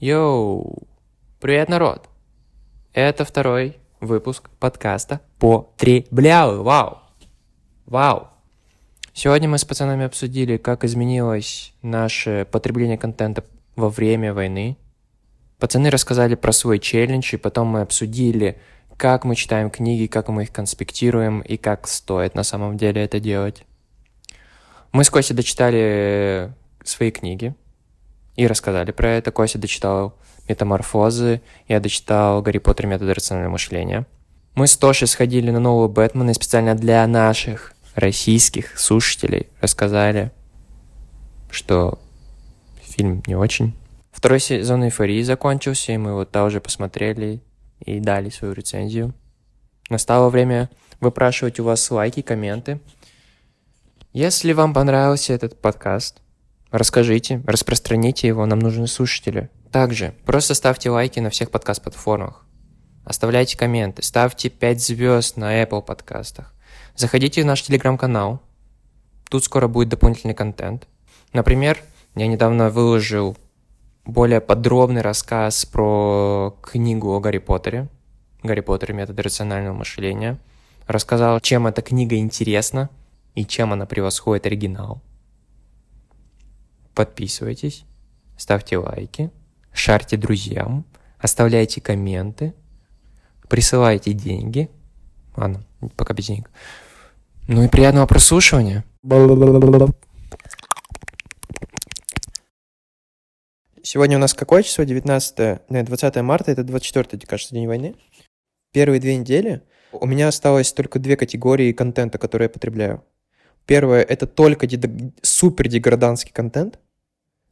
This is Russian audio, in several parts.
Йоу! Привет, народ! Это второй выпуск подкаста «Потребляю». Вау! Вау! Сегодня мы с пацанами обсудили, как изменилось наше потребление контента во время войны. Пацаны рассказали про свой челлендж, и потом мы обсудили, как мы читаем книги, как мы их конспектируем и как стоит на самом деле это делать. Мы с Костей дочитали свои книги и рассказали про это. Костя дочитал «Метаморфозы», я дочитал «Гарри Поттер. Метод рационального мышления». Мы с Тошей сходили на нового Бэтмена и специально для наших российских слушателей рассказали, что фильм не очень. Второй сезон «Эйфории» закончился, и мы вот тоже посмотрели и дали свою рецензию. Настало время выпрашивать у вас лайки, комменты. Если вам понравился этот подкаст, расскажите, распространите его, нам нужны слушатели. Также просто ставьте лайки на всех подкаст-платформах. Оставляйте комменты, ставьте 5 звезд на Apple подкастах. Заходите в наш телеграм-канал. Тут скоро будет дополнительный контент. Например, я недавно выложил более подробный рассказ про книгу о Гарри Поттере. Гарри Поттер. Метод рационального мышления. Рассказал, чем эта книга интересна и чем она превосходит оригинал. Подписывайтесь, ставьте лайки, шарьте друзьям, оставляйте комменты, присылайте деньги. Ладно, пока без денег. Ну и приятного прослушивания. Сегодня у нас какое число? 19, нет, 20 марта, это 24, кажется, день войны. Первые две недели у меня осталось только две категории контента, которые я потребляю. Первое — это только дег... супер деграданский контент,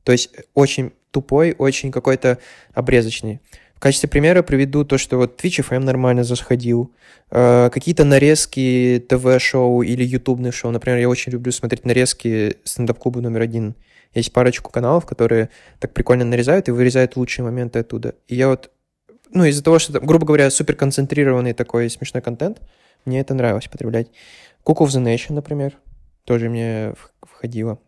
то есть очень тупой, очень какой-то обрезочный. В качестве примера приведу то, что вот Twitch FM нормально засходил, э, какие-то нарезки ТВ-шоу или ютубных шоу. Например, я очень люблю смотреть нарезки стендап-клуба номер один. Есть парочку каналов, которые так прикольно нарезают и вырезают лучшие моменты оттуда. И я вот, ну, из-за того, что, грубо говоря, супер концентрированный такой смешной контент, мне это нравилось потреблять. Cook of the Nation, например, тоже мне входило.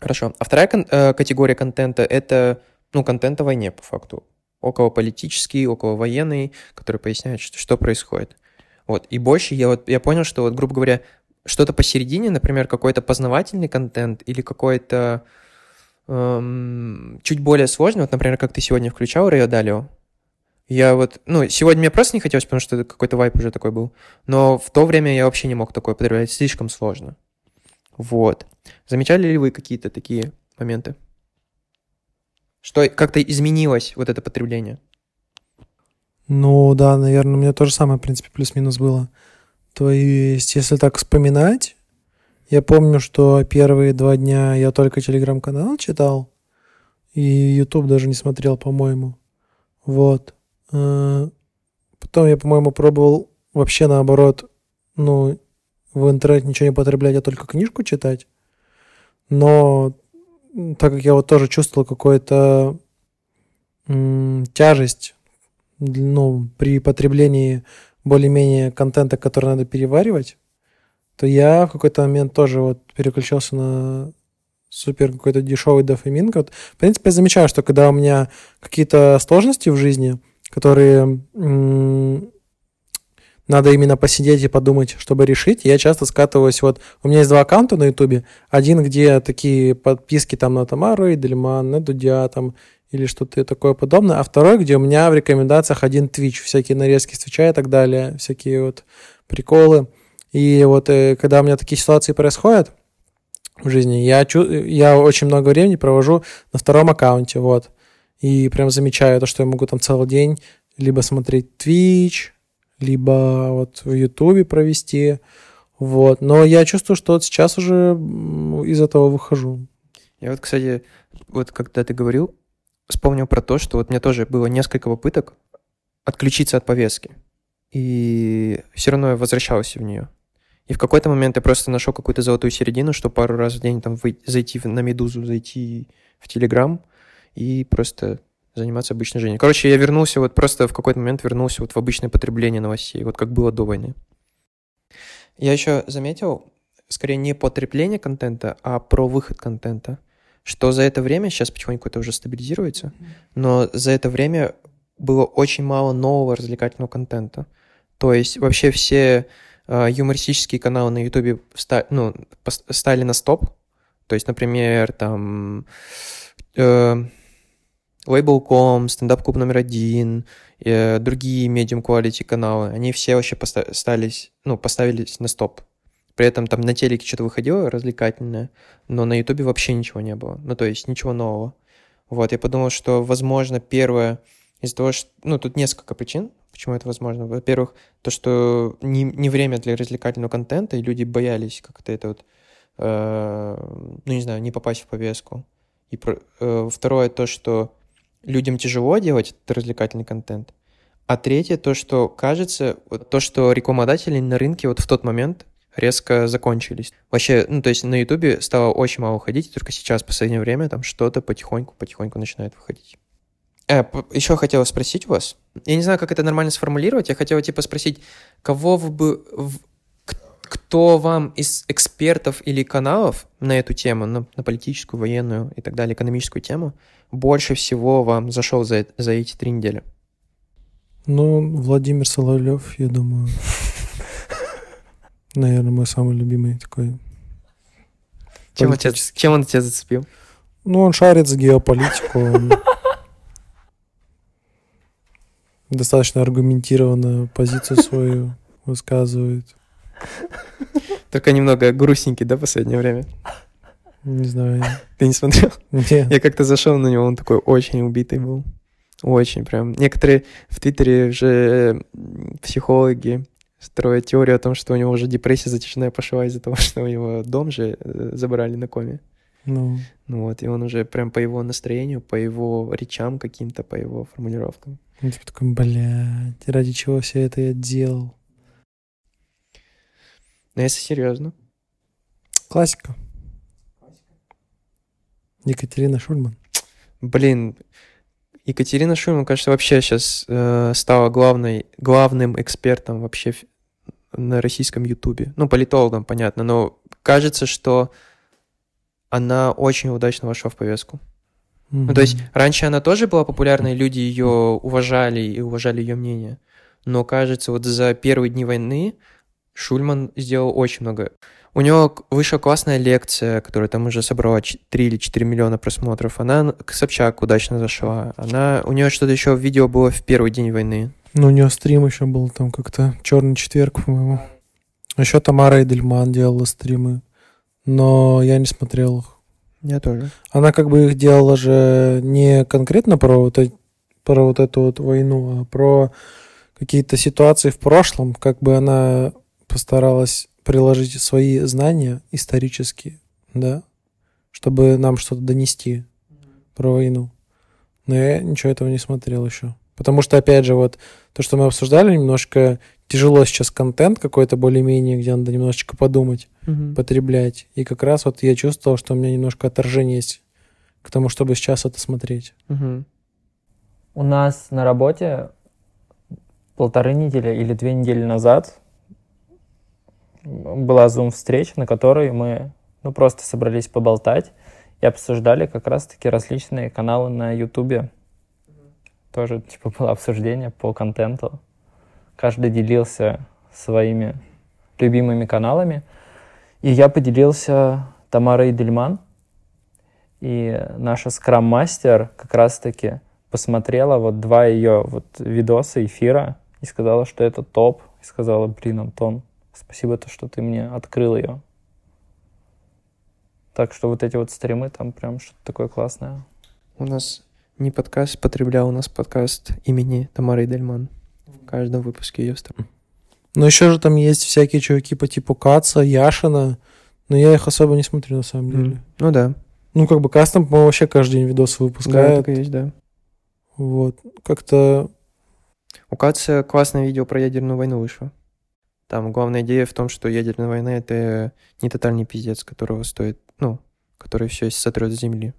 Хорошо. А вторая кон- э, категория контента — это, ну, контент о войне, по факту около политический, около военный, который поясняет, что, что происходит. Вот. И больше я вот я понял, что вот, грубо говоря, что-то посередине, например, какой-то познавательный контент или какой-то эм, чуть более сложный, вот, например, как ты сегодня включал Райодалио, я вот, ну, сегодня мне просто не хотелось, потому что какой-то вайп уже такой был, но в то время я вообще не мог такое потреблять, слишком сложно. Вот. Замечали ли вы какие-то такие моменты? Что как-то изменилось вот это потребление? Ну да, наверное, у меня то же самое, в принципе, плюс-минус было. То есть, если так вспоминать, я помню, что первые два дня я только телеграм-канал читал, и YouTube даже не смотрел, по-моему. Вот. Э, потом я, по-моему, пробовал вообще наоборот, ну, в интернете ничего не потреблять, а только книжку читать. Но так как я вот тоже чувствовал какую-то тяжесть ну, при потреблении более-менее контента, который надо переваривать, то я в какой-то момент тоже вот переключился на супер какой-то дешевый дофамин. Вот, в принципе, я замечаю, что когда у меня какие-то сложности в жизни, которые надо именно посидеть и подумать, чтобы решить. Я часто скатываюсь, вот у меня есть два аккаунта на Ютубе. Один, где такие подписки там на Тамару и Дельман, на Дудя там или что-то такое подобное, а второй, где у меня в рекомендациях один Twitch, всякие нарезки с Твича и так далее, всякие вот приколы. И вот э, когда у меня такие ситуации происходят в жизни, я, чу- я очень много времени провожу на втором аккаунте, вот. И прям замечаю то, что я могу там целый день либо смотреть Twitch, либо вот в Ютубе провести. Вот. Но я чувствую, что вот сейчас уже из этого выхожу. Я вот, кстати, вот когда ты говорил, вспомнил про то, что вот меня тоже было несколько попыток отключиться от повестки. И все равно я возвращался в нее. И в какой-то момент я просто нашел какую-то золотую середину, что пару раз в день там зайти на Медузу, зайти в Телеграм и просто заниматься обычной жизнью. Короче, я вернулся вот просто в какой-то момент вернулся вот в обычное потребление новостей, вот как было до войны. Я еще заметил, скорее не потребление контента, а про выход контента. что за это время, сейчас потихоньку это уже стабилизируется, но за это время было очень мало нового развлекательного контента. То есть вообще все э, юмористические каналы на Ютубе ну, стали на стоп. То есть, например, там э, Label.com, Club номер один, э, другие medium quality каналы, они все вообще поста- стались, ну, поставились на стоп. При этом там на телеке что-то выходило развлекательное, но на Ютубе вообще ничего не было. Ну, то есть ничего нового. Вот, я подумал, что, возможно, первое, из-за того, что... Ну, тут несколько причин, почему это возможно. Во-первых, то, что не, не время для развлекательного контента, и люди боялись как-то это вот, э, ну, не знаю, не попасть в повестку. И про, э, второе, то, что людям тяжело делать этот развлекательный контент. А третье, то, что кажется, вот то, что рекламодатели на рынке вот в тот момент резко закончились. Вообще, ну, то есть на Ютубе стало очень мало выходить, только сейчас, в последнее время, там что-то потихоньку-потихоньку начинает выходить. Э, еще хотела спросить у вас. Я не знаю, как это нормально сформулировать. Я хотела, типа, спросить, кого вы бы... Кто вам из экспертов или каналов на эту тему, на, на политическую, военную и так далее, экономическую тему, больше всего вам зашел за, за эти три недели? Ну, Владимир Соловьев, я думаю. Наверное, мой самый любимый такой. Чем он, тебя, чем он тебя зацепил? Ну, он шарит за геополитику. Достаточно аргументированно позицию свою высказывает. Только немного грустненький, да, в последнее время? Не знаю. Ты не смотрел? Нет. Я как-то зашел на него, он такой очень убитый был. Очень прям. Некоторые в Твиттере уже психологи строят теорию о том, что у него уже депрессия затяжная пошла из-за того, что у него дом же э, забрали на коме. Ну. ну вот, и он уже прям по его настроению, по его речам каким-то, по его формулировкам. Он типа такой, блядь, ради чего все это я делал? Ну, если серьезно. Классика. Екатерина Шульман. Блин, Екатерина Шульман, кажется, вообще сейчас э, стала главной, главным экспертом вообще на российском ютубе. Ну, политологом, понятно, но кажется, что она очень удачно вошла в повестку. Mm-hmm. Ну, то есть раньше она тоже была популярной, люди ее уважали и уважали ее мнение. Но кажется, вот за первые дни войны Шульман сделал очень много. У него вышла классная лекция, которая там уже собрала 3 или 4 миллиона просмотров. Она к Собчак удачно зашла. Она, у нее что-то еще в видео было в первый день войны. Ну, у нее стрим еще был там как-то черный четверг, по-моему. Еще Тамара Эдельман делала стримы, но я не смотрел их. Я тоже. Она как бы их делала же не конкретно про вот, про вот эту вот войну, а про какие-то ситуации в прошлом, как бы она постаралась приложить свои знания исторические, да, чтобы нам что-то донести про войну. Но я ничего этого не смотрел еще. Потому что, опять же, вот то, что мы обсуждали, немножко тяжело сейчас контент какой-то более-менее, где надо немножечко подумать, Мгм. потреблять. И как раз вот я чувствовал, что у меня немножко отторжение есть к тому, чтобы сейчас это смотреть. Мгм. У нас на работе полторы недели или две недели назад была зум-встреча, на которой мы ну, просто собрались поболтать и обсуждали как раз-таки различные каналы на Ютубе. Тоже типа было обсуждение по контенту. Каждый делился своими любимыми каналами. И я поделился Тамарой Дельман. И наша скрам-мастер как раз-таки посмотрела вот два ее вот видоса эфира и сказала, что это топ. И сказала, блин, Антон, спасибо, то, что ты мне открыл ее. Так что вот эти вот стримы, там прям что-то такое классное. У нас не подкаст потреблял, у нас подкаст имени Тамары Дельман. В каждом выпуске ее стрим. Но еще же там есть всякие чуваки по типу Каца, Яшина, но я их особо не смотрю на самом деле. Ну да. Ну, как бы Кац там, по-моему, вообще каждый день видосы Да, выпускает. так и есть, да. Вот. Как-то У Каца классное видео про ядерную войну вышло. Там главная идея в том, что ядерная война — это не тотальный пиздец, которого стоит, ну, который все сотрет с земли.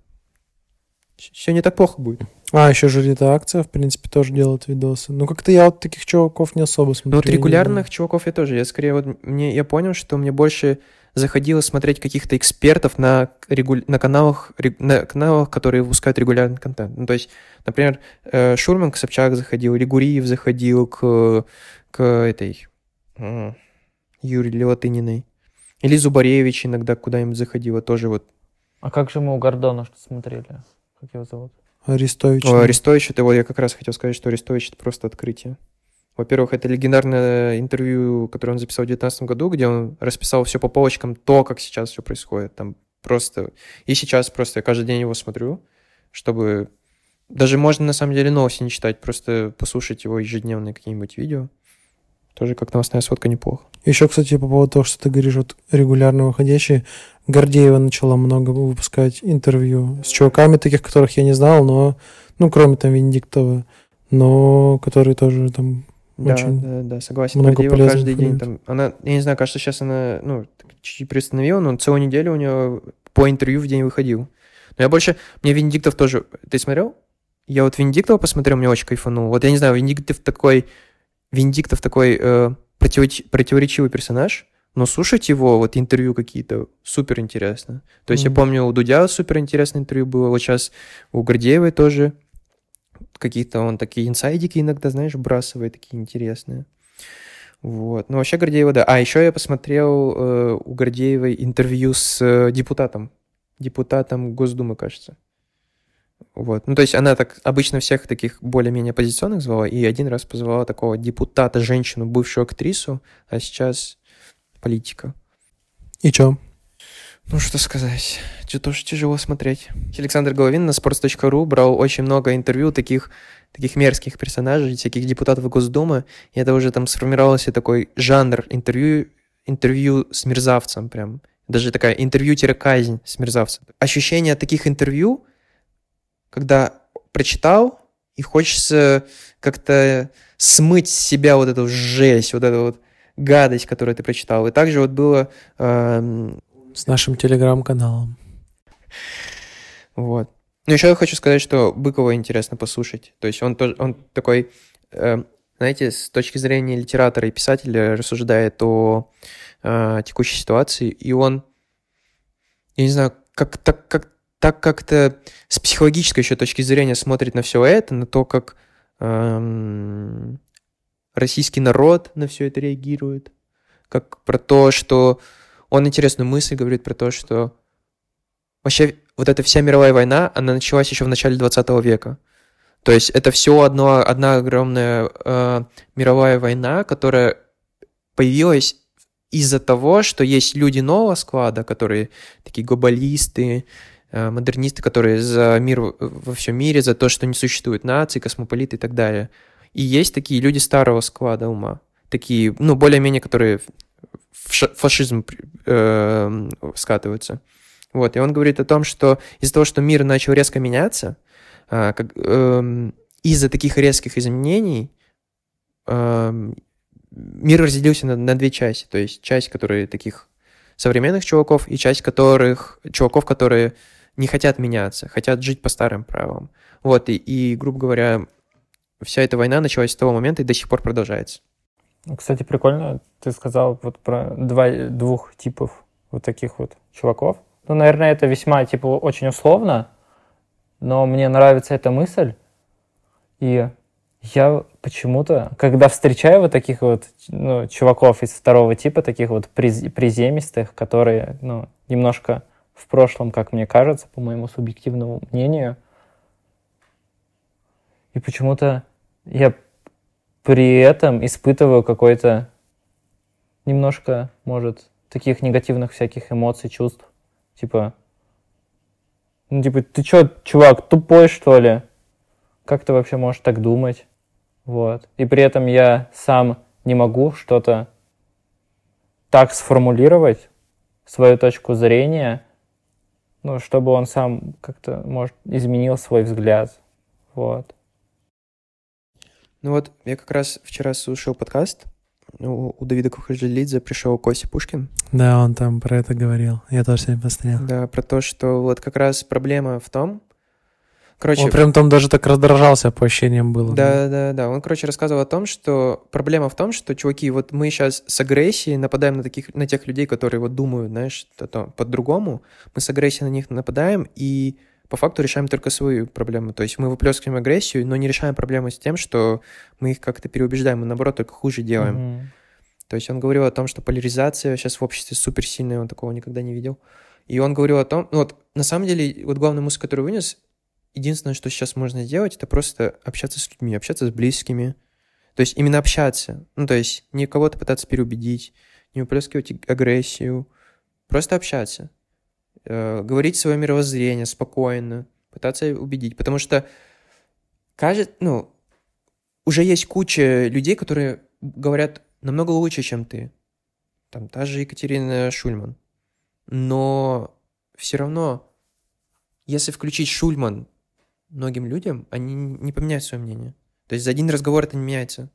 Все не так плохо будет. А, еще же Акция, в принципе, тоже делает видосы. Ну, как-то я вот таких чуваков не особо смотрю. Ну, вот регулярных чуваков я тоже. Я скорее вот мне я понял, что мне больше заходила смотреть каких-то экспертов на, регу... на, каналах, на каналах, которые выпускают регулярный контент. Ну, то есть, например, э, Шурман к Собчак заходил, или Гуриев заходил к, к этой Юрию Левотыниной. Или Зубаревич иногда куда-нибудь заходила, тоже вот. А как же мы у Гордона что смотрели? Как его зовут? Арестович. О, Арестович, это вот я как раз хотел сказать, что Арестович это просто открытие. Во-первых, это легендарное интервью, которое он записал в 2019 году, где он расписал все по полочкам, то, как сейчас все происходит. Там просто... И сейчас просто я каждый день его смотрю, чтобы... Даже можно, на самом деле, новости не читать, просто послушать его ежедневные какие-нибудь видео. Тоже как новостная сводка неплохо. Еще, кстати, по поводу того, что ты говоришь, вот регулярно выходящие, Гордеева начала много выпускать интервью с чуваками таких, которых я не знал, но, ну, кроме там Венедиктова, но которые тоже там да, очень да, да, согласен. много Гордеева каждый день там... Она, я не знаю, кажется, сейчас она, ну, чуть-чуть приостановила, но целую неделю у нее по интервью в день выходил. Но я больше... Мне Венедиктов тоже... Ты смотрел? Я вот Венедиктова посмотрел, мне очень кайфанул. Вот я не знаю, Венедиктов такой... Венедиктов такой э, противореч- противоречивый персонаж, но слушать его, вот интервью какие-то, супер интересно. То есть я Мгм. помню, у Дудя супер интересное интервью было, вот сейчас у Гордеевой тоже какие-то он такие инсайдики иногда, знаешь, бросывает, такие интересные. Вот. Ну, вообще Гордеева, да. А еще я посмотрел э, у Гордеевой интервью с э, депутатом. Депутатом Госдумы, кажется. Вот. Ну, то есть она так обычно всех таких более-менее оппозиционных звала, и один раз позвала такого депутата, женщину, бывшую актрису, а сейчас политика. И чё? Ну, что сказать. Тоже тяжело смотреть. Александр Головин на sports.ru брал очень много интервью таких, таких мерзких персонажей, всяких депутатов Госдумы, и это уже там сформировался такой жанр интервью, интервью с мерзавцем прям. Даже такая интервью-казнь с мерзавцем. Ощущение от таких интервью, когда прочитал, и хочется как-то смыть с себя вот эту жесть, вот эту вот гадость, которую ты прочитал. И также вот было эм, С нашим телеграм-каналом. Вот. Ну, еще я хочу сказать, что Быкова интересно послушать. То есть он, тоже, он такой, э, знаете, с точки зрения литератора и писателя рассуждает о э, текущей ситуации, и он, я не знаю, как, так, как, так как-то с психологической еще точки зрения смотрит на все это, на то, как эм, российский народ на все это реагирует, как про то, что он интересную мысль говорит про то, что вообще вот эта вся мировая война, она началась еще в начале 20 века. То есть это все одно, одна огромная э, мировая война, которая появилась из-за того, что есть люди нового склада, которые такие глобалисты, модернисты, которые за мир во всем мире, за то, что не существует нации, космополиты и так далее. И есть такие люди старого склада ума, такие, ну, более-менее, которые в фашизм э, скатываются. Вот, и он говорит о том, что из-за того, что мир начал резко меняться, а, как, эм, из-за таких резких изменений эм, мир разделился на, на две части. То есть часть, которые таких современных чуваков, и часть которых, чуваков, которые не хотят меняться, хотят жить по старым правилам. Вот, и, и, грубо говоря, вся эта война началась с того момента и до сих пор продолжается. Кстати, прикольно, ты сказал вот про два, двух типов вот таких вот чуваков. Ну, наверное, это весьма, типа, очень условно, но мне нравится эта мысль. И я почему-то, когда встречаю вот таких вот ну, чуваков из второго типа, таких вот приз- приземистых, которые, ну, немножко в прошлом, как мне кажется, по моему субъективному мнению, и почему-то я при этом испытываю какой-то немножко, может, таких негативных всяких эмоций, чувств. Типа, ну, типа, ты чё, чувак, тупой, что ли? Как ты вообще можешь так думать? Вот. И при этом я сам не могу что-то так сформулировать, свою точку зрения, ну, чтобы он сам как-то, может, изменил свой взгляд. Вот. Ну вот, я как раз вчера слушал подкаст, у, у Давида Кухажилидзе пришел Костя Пушкин, Да, он там про это говорил. Я тоже сегодня посмотрел. Да, про то, что вот как раз проблема в том, Короче, Он прям там даже так раздражался по ощущениям было. Да, да, да. Он, короче, рассказывал о том, что проблема в том, что, чуваки, вот мы сейчас с агрессией нападаем на таких, на тех людей, которые вот думают, знаешь, то, по-другому. Мы с агрессией на них нападаем и по факту решаем только свою проблему. То есть мы выплескиваем агрессию, но не решаем проблему с тем, что мы их как-то переубеждаем, мы наоборот только хуже делаем. Мгм. То есть он говорил о том, что поляризация сейчас в обществе супер сильная, он такого никогда не видел. И он говорил о том, ну вот на самом деле, вот главная мысль, которую вынес, единственное, что сейчас можно сделать, это просто общаться с людьми, общаться с близкими. То есть именно общаться. Ну, то есть не кого-то пытаться переубедить, не выплескивать агрессию. Просто общаться. Э, говорить свое мировоззрение спокойно, пытаться убедить. Потому что кажется, ну, уже есть куча людей, которые говорят намного лучше, чем ты. Там та же Екатерина Шульман. Но все равно, если включить Шульман многим людям, они не поменяют свое мнение. То есть за один разговор это не меняется.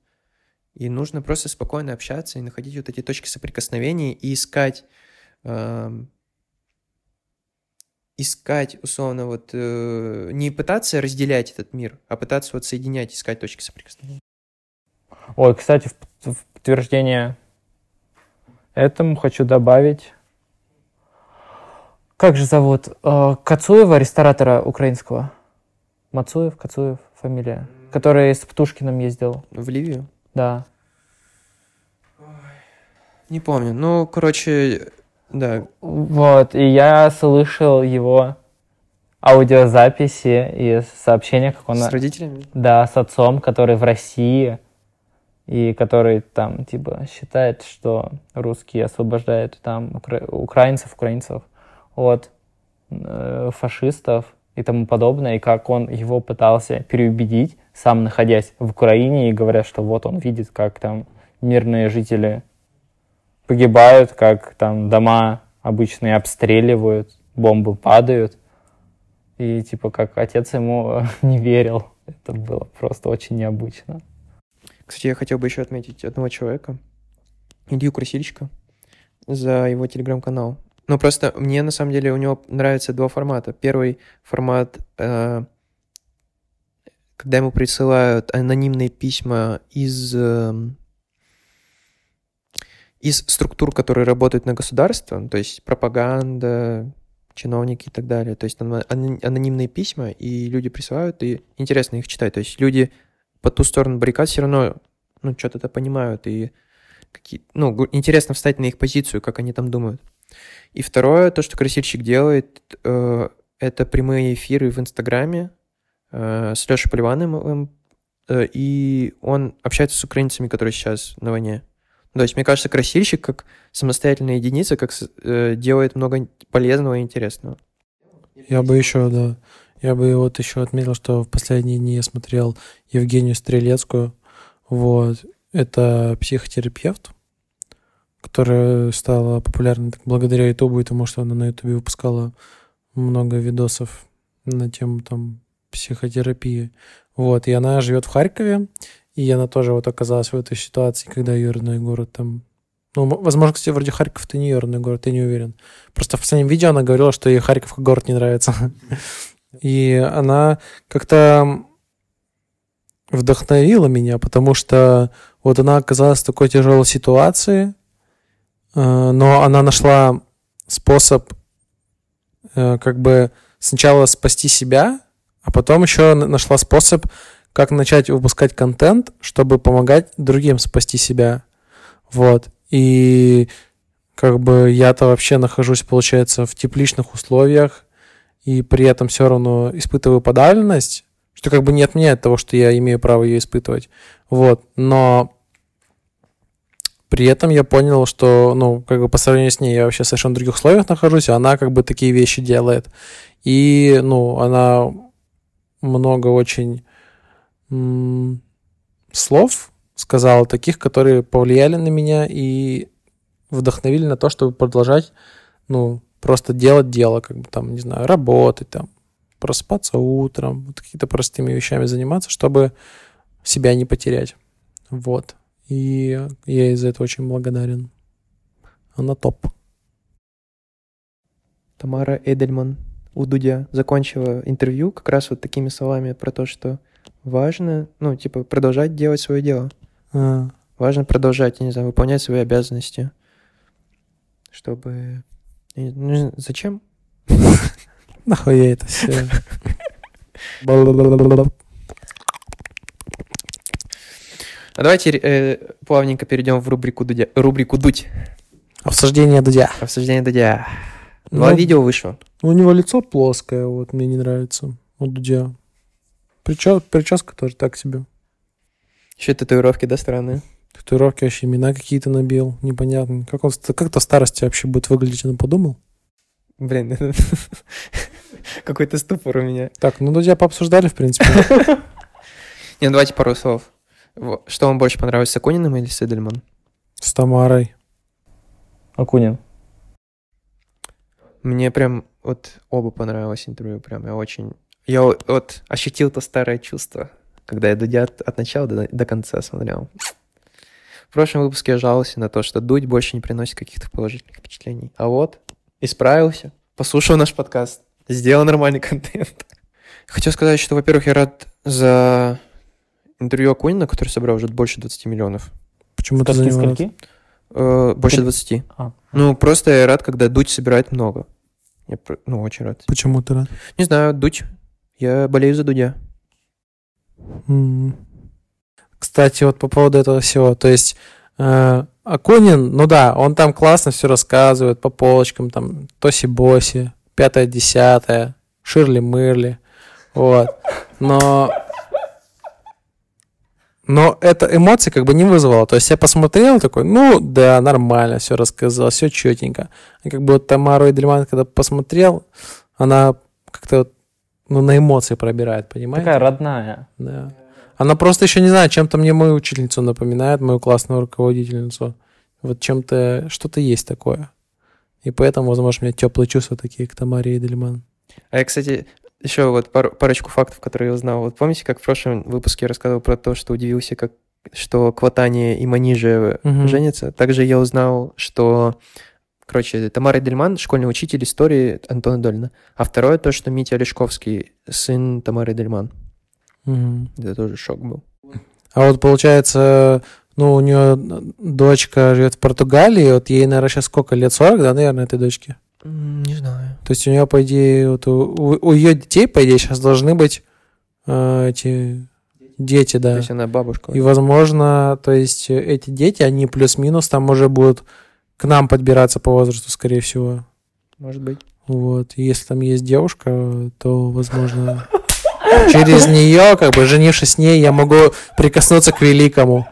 И нужно просто спокойно общаться и находить вот эти точки соприкосновения и искать, эм, искать, условно, вот э, не пытаться разделять этот мир, а пытаться вот соединять, искать точки соприкосновения. Ой, кстати, в, в подтверждение этому хочу добавить. Как же зовут? Э, Кацуева, ресторатора украинского. Мацуев, Кацуев, фамилия. Который с Птушкиным ездил. В Ливию? Да. Не помню. Ну, короче, да. Вот, и я слышал его аудиозаписи и сообщения, как он... С родителями? Да, с отцом, который в России, и который там, типа, считает, что русские освобождают там укра- украинцев, украинцев от э, фашистов и тому подобное, и как он его пытался переубедить, сам находясь в Украине, и говоря, что вот он видит, как там мирные жители погибают, как там дома обычные обстреливают, бомбы падают, и типа как отец ему не верил. Это было просто очень необычно. Кстати, я хотел бы еще отметить одного человека, Илью Красильщика, за его телеграм-канал. Ну, просто мне, на самом деле, у него нравятся два формата. Первый формат, э, когда ему присылают анонимные письма из, э, из структур, которые работают на государство, ну, то есть пропаганда, чиновники и так далее. То есть ано- анонимные письма, и люди присылают, и интересно их читать. То есть люди по ту сторону баррикад все равно ну, что-то понимают, и какие, ну, интересно встать на их позицию, как они там думают. И второе, то, что красильщик делает, э, это прямые эфиры в Инстаграме э, с Лешей Поливановым, э, и он общается с украинцами, которые сейчас на войне. То есть, мне кажется, красильщик как самостоятельная единица как делает много полезного и интересного. Я бы еще, да, я бы вот еще отметил, что в последние дни я смотрел Евгению Стрелецкую. Вот. Это психотерапевт, которая стала популярной благодаря Ютубу и тому, что она на Ютубе выпускала много видосов на тему там психотерапии. Вот. И она живет в Харькове, и она тоже вот оказалась в этой ситуации, когда ее родной город там... Ну, возможно, кстати, вроде Харьков это не ее родной город, я не уверен. Просто в последнем видео она говорила, что ей Харьков как город не нравится. И она как-то вдохновила меня, потому что вот она оказалась в такой тяжелой ситуации, но она нашла способ э, как бы сначала спасти себя, а потом еще нашла способ, как начать выпускать контент, чтобы помогать другим спасти себя. Вот. И как бы я-то вообще нахожусь, получается, в тепличных условиях, и при этом все равно испытываю подавленность, что как бы не отменяет того, что я имею право ее испытывать. Вот. Но при этом я понял, что, ну, как бы по сравнению с ней я вообще в совершенно других условиях нахожусь, а она как бы такие вещи делает. И, ну, она много очень слов сказала, таких, которые повлияли на меня и вдохновили на то, чтобы продолжать, ну, просто делать дело, как бы там, не знаю, работать, там, просыпаться утром, вот какими-то простыми вещами заниматься, чтобы себя не потерять. Вот. И я из-за этого очень благодарен. Она топ. Тамара Эдельман, у Дудя закончила интервью как раз вот такими словами про то, что важно, ну, типа, продолжать делать свое дело. А, Важно продолжать, я не знаю, выполнять свои обязанности, чтобы... ну, зачем? нахуя это все? А давайте э, плавненько перейдем в рубрику Дудя, рубрику Дудь. Обсуждение Дудя. Обсуждение Дудя. Два Ну, видео вышло. У него лицо плоское, вот, мне не нравится. У Дудя. Причес- Прическа тоже так себе. Еще татуировки, да, странные? Татуировки вообще имена какие-то набил. Непонятно. Как он как-то старости вообще будет выглядеть, он подумал? Блин, какой-то ступор у меня. Так, ну Дудя пообсуждали, в принципе. Не, ну давайте пару слов. Что вам больше понравилось, с Акуниным или с Эдельман? С Тамарой. Акунин. Мне прям вот оба понравилось интервью, прям я очень... Я вот ощутил то старое чувство, когда я Дудя от, от начала до, до конца смотрел. В прошлом выпуске я жаловался на то, что Дудь больше не приносит каких-то положительных впечатлений. А вот, исправился, послушал наш подкаст, сделал нормальный контент. Хотел сказать, что, во-первых, я рад за интервью Акунина, который собрал уже больше 20 миллионов. Почему ты за Сказки него рад? скольки? Э, больше Ты- 20. А. Ну, просто я рад, когда Дудь собирает много. Я, ну, очень рад. Почему ты рад? Не знаю, Дудь. Я болею за Дудя. Кстати, вот по поводу этого всего, то есть э, Акунин, ну да, он там классно все рассказывает по полочкам, там Тоси-Боси, пятое, десятое, Ширли-Мырли, вот, но но это эмоции как бы не вызвало. То есть я посмотрел такой, ну да, нормально, все рассказал, все четенько. И как бы вот Тамару Эдельман, когда посмотрел, она как-то вот, ну, на эмоции пробирает, понимаете? Такая родная. Да. Она просто еще не знаю, чем-то мне мою учительницу напоминает, мою классную руководительницу. Вот чем-то, что-то есть такое. И поэтому, возможно, у меня теплые чувства такие к Тамаре Эдельман. А я, кстати, еще вот пару- парочку фактов, которые я узнал. Вот помните, как в прошлом выпуске я рассказывал про то, что удивился, как что Кватани и Манижа Мгм. женятся? Также я узнал, что Короче, Тамара Дельман, школьный учитель истории Антона Долина. А второе то, что Митя Олешковский, сын Тамары Дельман. Мгм. Это тоже шок был. А вот получается, ну, у нее дочка живет в Португалии, вот ей, наверное, сейчас сколько лет? 40, да, наверное, этой дочке? Не знаю. То есть у нее, по идее, вот у, ее детей, по идее, сейчас должны быть э, эти дети, То да. есть она бабушка. И, возможно, то есть эти дети, они плюс-минус там уже будут к нам подбираться по возрасту, скорее всего. Может быть. Вот. И если там есть девушка, то, возможно, через нее, как бы женившись с ней, я могу прикоснуться к великому.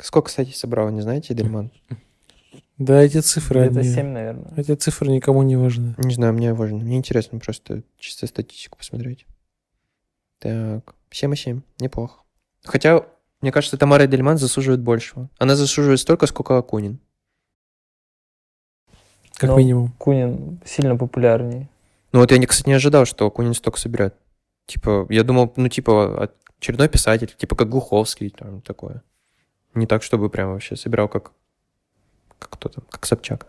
Сколько, кстати, собрал, не знаете, Дельман? Да, эти цифры, они- 7, наверное. эти цифры никому не важны. Не знаю, мне важно. Мне интересно просто чисто статистику посмотреть. Так, 7,7. Неплохо. Хотя, мне кажется, Тамара Дельман заслуживает большего. Она заслуживает столько, сколько Акунин. Как Ну, минимум. Кунин сильно популярнее. Ну вот я, кстати, не ожидал, что Акунин столько собирает. Типа, я думал, ну, типа, очередной писатель, типа, как Глуховский, там, такое. Не так, чтобы прям вообще собирал, как, как кто там, как Собчак.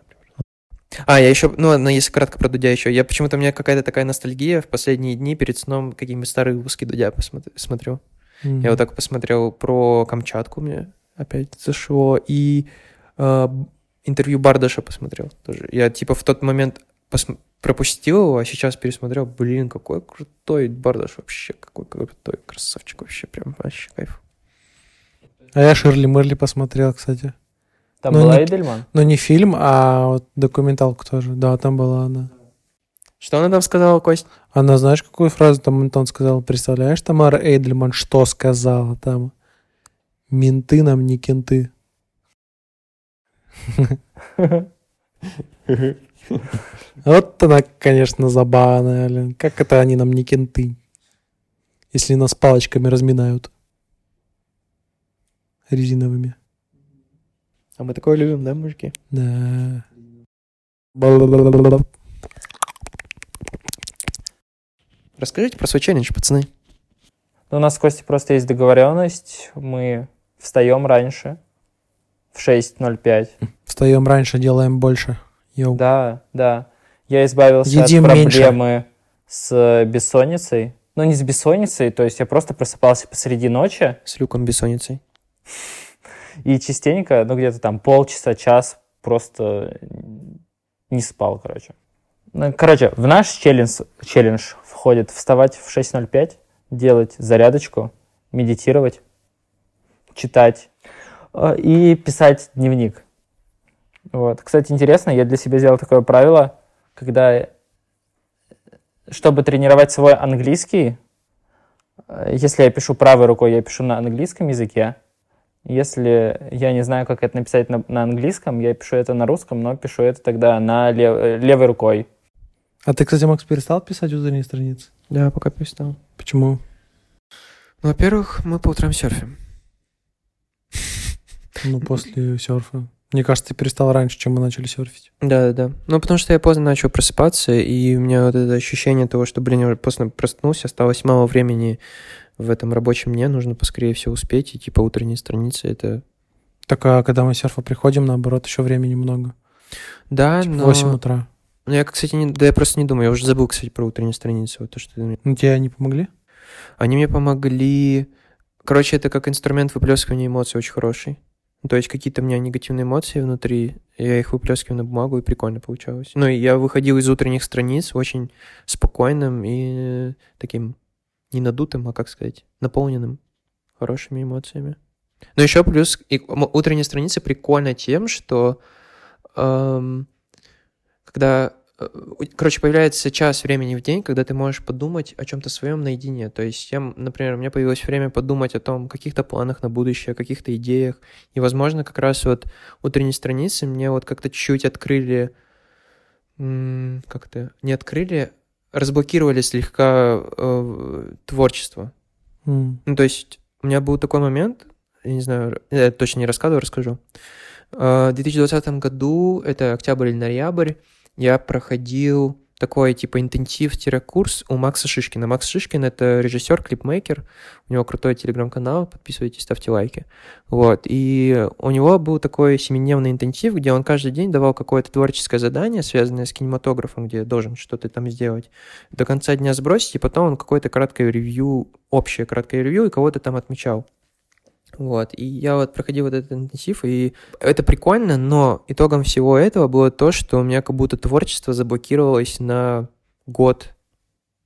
А, я еще, ну, ладно, если кратко про Дудя еще. Я почему-то, у меня какая-то такая ностальгия в последние дни перед сном какие-нибудь старые выпуски Дудя посмотр- смотрю. Я вот так посмотрел про Камчатку, мне опять зашло, и э, интервью Бардаша посмотрел тоже. Я типа в тот момент посм- пропустил его, а сейчас пересмотрел. Блин, какой крутой Бардаш вообще, какой крутой красавчик вообще, прям вообще кайф. А я Ширли Мерли посмотрел, кстати. Там Ну, была не- Эдельман? Но не фильм, а вот документалку тоже. Да, там была она. Что она там сказала, Кость? Она, знаешь, какую фразу там Антон сказал? Представляешь, Тамара Эйдельман что сказала там? Менты нам не кенты. Вот она, конечно, забавная. Как это они нам не кенты? Если нас палочками разминают. Резиновыми. А мы такое любим, да, мужики? Да. Расскажите про свой челлендж, пацаны. Ну, у нас с Костей просто есть договоренность. Мы встаем раньше, в 6.05. Встаем раньше, делаем больше. Йоу. Да, да. Я избавился Едим от меньше. проблемы с бессонницей. Ну, не с бессонницей, то есть я просто просыпался посреди ночи С люком бессонницей. И частенько, ну, где-то там полчаса, час просто не спал, короче. Ну, короче, в наш челлендж, челлендж входит вставать в 6.05, делать зарядочку, медитировать, читать э, и писать дневник. Вот. Кстати, интересно, я для себя сделал такое правило, когда, чтобы тренировать свой английский, э, если я пишу правой рукой, я пишу на английском языке. Если я не знаю, как это написать на, на английском, я пишу это на русском, но пишу это тогда на лев- э, левой рукой. А ты, кстати, Макс, перестал писать утренние страницы? Да, пока перестал. Почему? Ну, во-первых, мы по утрам серфим. Ну, после серфа. Мне кажется, ты перестал раньше, чем мы начали серфить. Да, да, да. Ну, потому что я поздно начал просыпаться, и у меня вот это ощущение того, что, блин, я уже поздно проснулся, осталось мало времени в этом рабочем дне, нужно поскорее все успеть, и типа утренние страницы это... Так, а когда мы с серфа приходим, наоборот, еще времени много. Да, Типа но... 8 утра. Ну, я, кстати, не... да я просто не думаю, я уже забыл, кстати, про утренние страницы, вот то, что ты Ну, тебе не помогли? Они мне помогли... Короче, это как инструмент выплескивания эмоций очень хороший. Ну, То есть какие-то у меня негативные эмоции внутри, я их выплескиваю на бумагу, и прикольно получалось. Ну, и я выходил из утренних страниц очень спокойным и таким не надутым, а как сказать, наполненным хорошими эмоциями. Но еще плюс и утренние страницы прикольно тем, что эм, когда э, Короче, появляется час времени в день, когда ты можешь подумать о чем-то своем наедине. То есть, я, например, у меня появилось время подумать о том, каких-то планах на будущее, о каких-то идеях. И, возможно, как раз вот утренние страницы мне вот как-то чуть открыли, как-то не открыли, разблокировали слегка э, творчество. М. Ну, то есть, у меня был такой момент, я не знаю, я точно не рассказываю, расскажу. Э, В 2020 году, это октябрь или ноябрь, я проходил такой, типа, интенсив-курс у Макса Шишкина. Макс Шишкин — это режиссер, клипмейкер, у него крутой телеграм-канал, подписывайтесь, ставьте лайки. Вот, и у него был такой семидневный интенсив, где он каждый день давал какое-то творческое задание, связанное с кинематографом, где должен что-то там сделать, до конца дня сбросить, и потом он какое-то краткое ревью, общее краткое ревью, и кого-то там отмечал. Вот, и я вот проходил вот этот интенсив, и это прикольно, но итогом всего этого было то, что у меня как будто творчество заблокировалось на год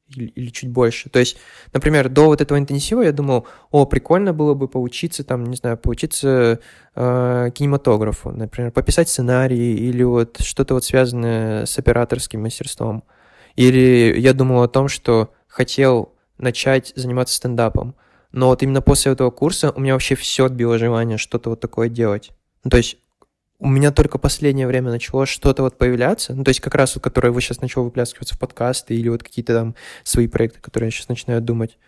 или, или чуть больше. То есть, например, до вот этого интенсива я думал, о, прикольно было бы поучиться там, не знаю, поучиться э, кинематографу, например, пописать сценарий или вот что-то вот связанное с операторским мастерством. Или я думал о том, что хотел начать заниматься стендапом. Но вот именно после этого курса у меня вообще все отбило желание что-то вот такое делать. Ну, то есть у меня только последнее время начало что-то вот появляться, ну, то есть как раз вот, которое вы сейчас начало выпляскиваться в подкасты или вот какие-то там свои проекты, которые я сейчас начинаю думать.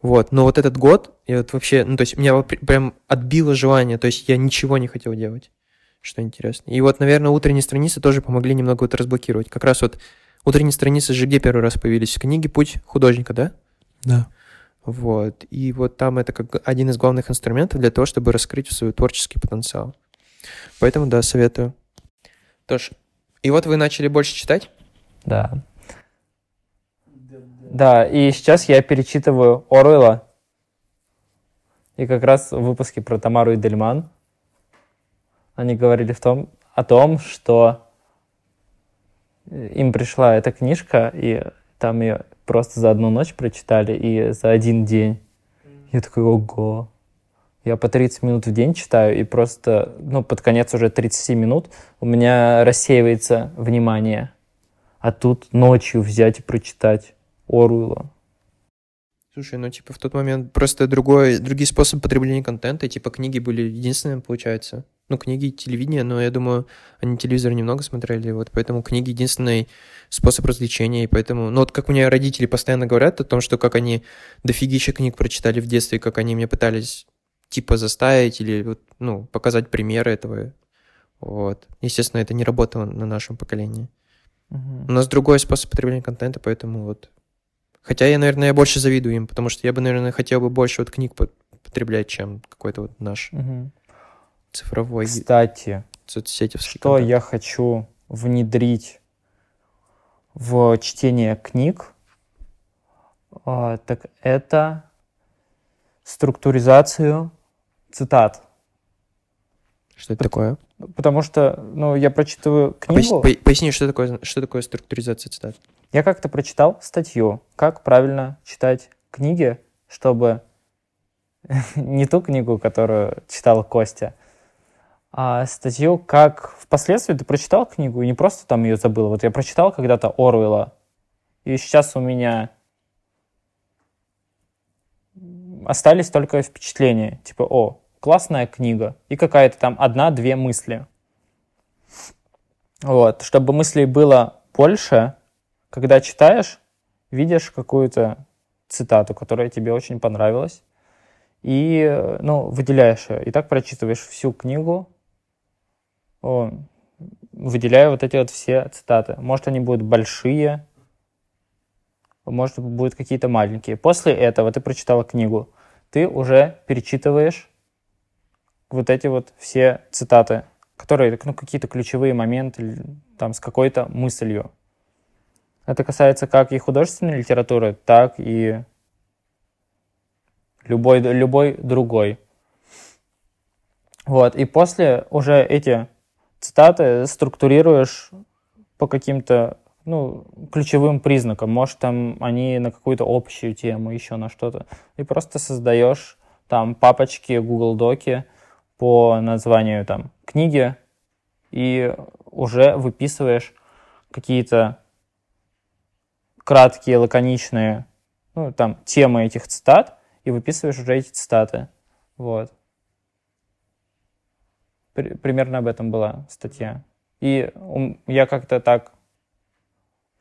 Вот, но вот этот год, я вот вообще, ну, то есть меня прям отбило желание, то есть я ничего не хотел делать, что интересно. И вот, наверное, утренние страницы тоже помогли немного вот разблокировать. Как раз вот утренние страницы же где первый раз появились? В книге «Путь художника», да? Да. Вот. И вот там это как один из главных инструментов для того, чтобы раскрыть свой творческий потенциал. Поэтому, да, советую. Тош, и вот вы начали больше читать? Да. Да, и сейчас я перечитываю Оруэлла. И как раз в выпуске про Тамару и Дельман они говорили в том, о том, что им пришла эта книжка, и там ее просто за одну ночь прочитали, и за один день. Я такой, ого. Я по 30 минут в день читаю, и просто, ну, под конец уже 30 минут у меня рассеивается внимание. А тут ночью взять и прочитать Оруэлла. Слушай, ну, типа, в тот момент просто другой, другие способы потребления контента, типа, книги были единственными, получается. Ну, книги и телевидение, но я думаю, они телевизор немного смотрели, вот, поэтому книги единственный способ развлечения, и поэтому, ну, вот как мне родители постоянно говорят о том, что как они дофигища книг прочитали в детстве, как они мне пытались, типа, заставить или, вот, ну, показать примеры этого, вот. Естественно, это не работало на нашем поколении. У нас другой способ потребления контента, поэтому вот. Хотя я, наверное, я больше завидую им, потому что я бы, наверное, хотел бы больше вот книг по- потреблять, чем какой-то вот наш Мгм. цифровой Кстати, соцсетевский что контент. я хочу внедрить в чтение книг, а, так это структуризацию цитат. Что это такое? Потому что, ну, я прочитываю А книгу, по- Поясни, что такое, что такое структуризация цитат? я как-то прочитал статью, как правильно читать книги, чтобы не ту книгу, которую читал Костя, а статью, как впоследствии ты прочитал книгу и не просто там ее забыл. Вот я прочитал когда-то Оруэлла, и сейчас у меня остались только впечатления. Типа, о, классная книга. И какая-то там одна-две мысли. Вот. Чтобы мыслей было больше, когда читаешь, видишь какую-то цитату, которая тебе очень понравилась, и, ну, выделяешь ее. И так прочитываешь всю книгу, о, выделяя вот эти вот все цитаты. Может, они будут большие, может, будут какие-то маленькие. После этого ты прочитала книгу, ты уже перечитываешь вот эти вот все цитаты, которые, ну, какие-то ключевые моменты, там, с какой-то мыслью. Это касается как и художественной литературы, так и любой, любой другой. Вот, и после уже эти цитаты структурируешь по каким-то ну, ключевым признакам. Может, там они на какую-то общую тему, еще на что-то. И просто создаешь там папочки, Google Доки по названию там книги и уже выписываешь какие-то краткие, лаконичные, ну, там, темы этих цитат, и выписываешь уже эти цитаты. Вот. При- примерно об этом была статья. И я как-то так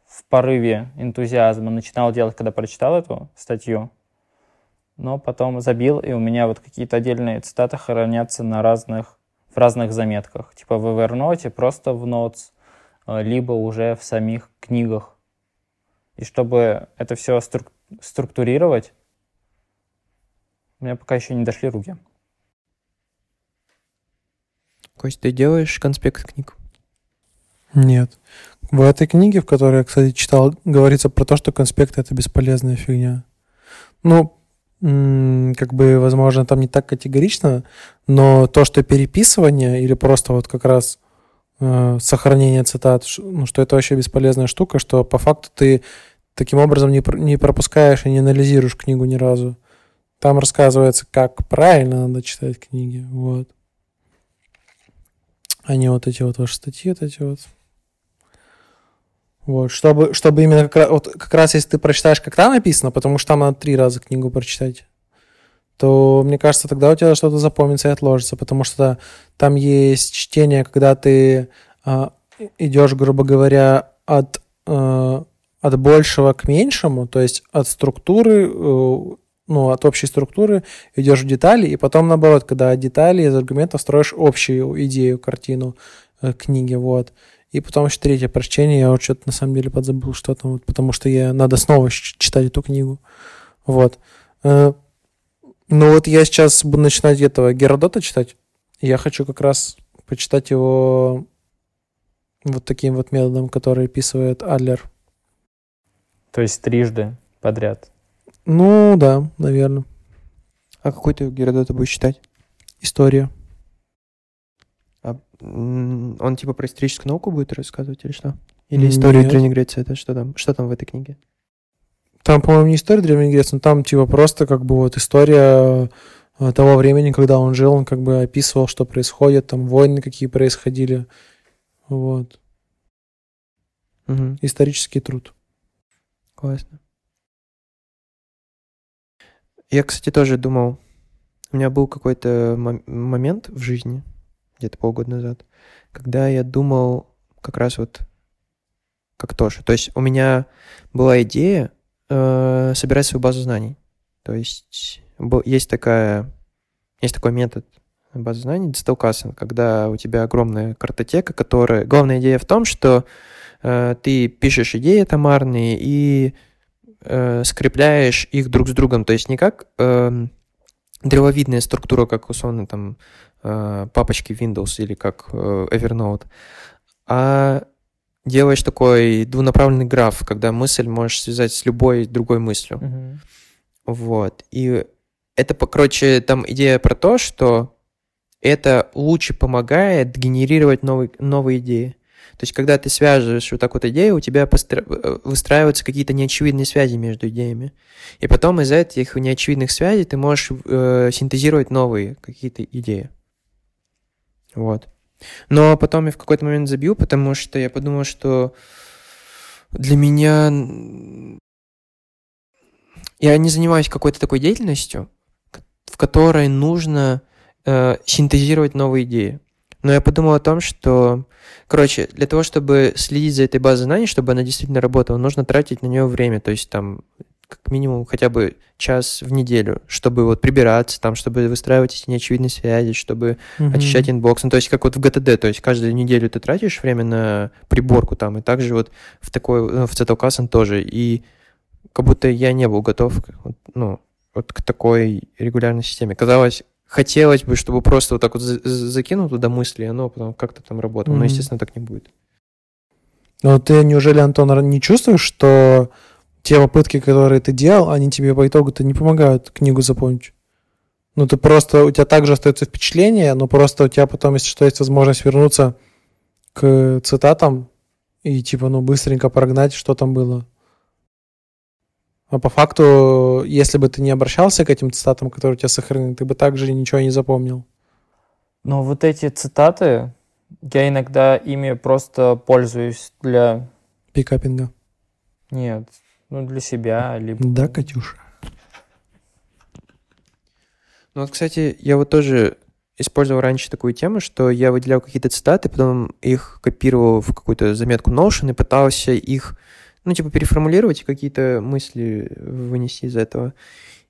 в порыве энтузиазма начинал делать, когда прочитал эту статью, но потом забил, и у меня вот какие-то отдельные цитаты хранятся на разных, в разных заметках. Типа в Evernote, просто в Notes, э, либо уже в самих книгах. И чтобы это все структурировать, у меня пока еще не дошли руки. Кость, ты делаешь конспект книг? Нет. В этой книге, в которой я, кстати, читал, говорится про то, что конспекты — это бесполезная фигня. Ну, как бы, возможно, там не так категорично, но то, что переписывание или просто вот как раз э, сохранение цитат, ну, что это вообще бесполезная штука, что по факту ты таким образом не, не пропускаешь и не анализируешь книгу ни разу. Там рассказывается, как правильно надо читать книги, вот. А не вот эти вот ваши статьи, вот эти вот. Вот, чтобы, чтобы именно как раз, вот как раз если ты прочитаешь, как там написано, потому что там надо три раза книгу прочитать, то, мне кажется, тогда у тебя что-то запомнится и отложится, потому что там есть чтение, когда ты а, идешь, грубо говоря, от, а, от большего к меньшему, то есть от структуры, э, ну, от общей структуры идешь в детали, и потом наоборот, когда от деталей из аргументов строишь общую идею, картину э, книги, вот. И потом еще третье прочтение, я вот что-то на самом деле подзабыл, что там, вот, потому что я надо снова читать эту книгу. Вот. Э, Ну вот я сейчас буду начинать этого Геродота читать. Я хочу как раз почитать его вот таким вот методом, который описывает Адлер. То есть трижды подряд. Ну да, наверное. А какой ты Геродота будешь читать? История. А, он типа про историческую науку будет рассказывать или что? Или историю Нет. Древней Греции? Это что там? Что там в этой книге? Там, по-моему, не история Древней Греции, но там типа просто как бы вот история э, того времени, когда он жил, он как бы описывал, что происходит, там войны какие происходили. Вот. Мгм, Исторический труд. Классно. Я, кстати, тоже думал, у меня был какой-то мом- момент в жизни, где-то полгода назад, когда я думал как раз вот как тоже. То есть у меня была идея э, собирать свою базу знаний. То есть бо- есть такая, есть такой метод базы знаний Дисталкасен, когда у тебя огромная картотека, которая... Главная идея в том, что э, ты пишешь идеи томарные и э, скрепляешь их друг с другом. То есть не как эм, древовидная структура, как условно там э, папочки Windows или как э, Evernote, а делаешь такой двунаправленный граф, когда мысль можешь связать с любой другой мыслью. Мгм. Вот. И это, короче, там идея про то, что это лучше помогает генерировать новые, новые идеи. То есть, когда ты связываешь вот так вот идеи, у тебя постра- э, выстраиваются какие-то неочевидные связи между идеями. И потом из этих неочевидных связей ты можешь э, синтезировать новые какие-то идеи. Вот. Но потом я в какой-то момент забил, потому что я подумал, что для меня я не занимаюсь какой-то такой деятельностью, в которой нужно э, синтезировать новые идеи. Но я подумал о том, что, короче, для того, чтобы следить за этой базой знаний, чтобы она действительно работала, нужно тратить на нее время, то есть там как минимум хотя бы час в неделю, чтобы вот прибираться там, чтобы выстраивать эти неочевидные связи, чтобы Мгм. очищать inbox. Ну, то есть, как вот в GTD, то есть каждую неделю ты тратишь время на приборку там, и также вот в такой, ну, в Zettelkasten тоже. И как будто я не был готов, ну, вот к такой регулярной системе. Казалось, хотелось бы, чтобы просто вот так вот за- за- закинул туда мысли, и оно потом как-то там работало. Но, Мгм. естественно, так не будет. Но ты неужели, Антон, не чувствуешь, что те попытки, которые ты делал, они тебе по итогу-то не помогают книгу запомнить? Ну, ты просто, у тебя также остается впечатление, но просто у тебя потом, если что, есть возможность вернуться к цитатам и, типа, ну, быстренько прогнать, что там было. А по факту, если бы ты не обращался к этим цитатам, которые у тебя сохранены, ты бы также ничего не запомнил. Но вот эти цитаты, я иногда ими просто пользуюсь для... Пикапинга. Нет, ну для себя, либо... Да, Катюша? Ну вот, кстати, я вот тоже использовал раньше такую тему, что я выделял какие-то цитаты, потом их копировал в какую-то заметку Notion и пытался их, ну, типа, переформулировать и какие-то мысли вынести из этого.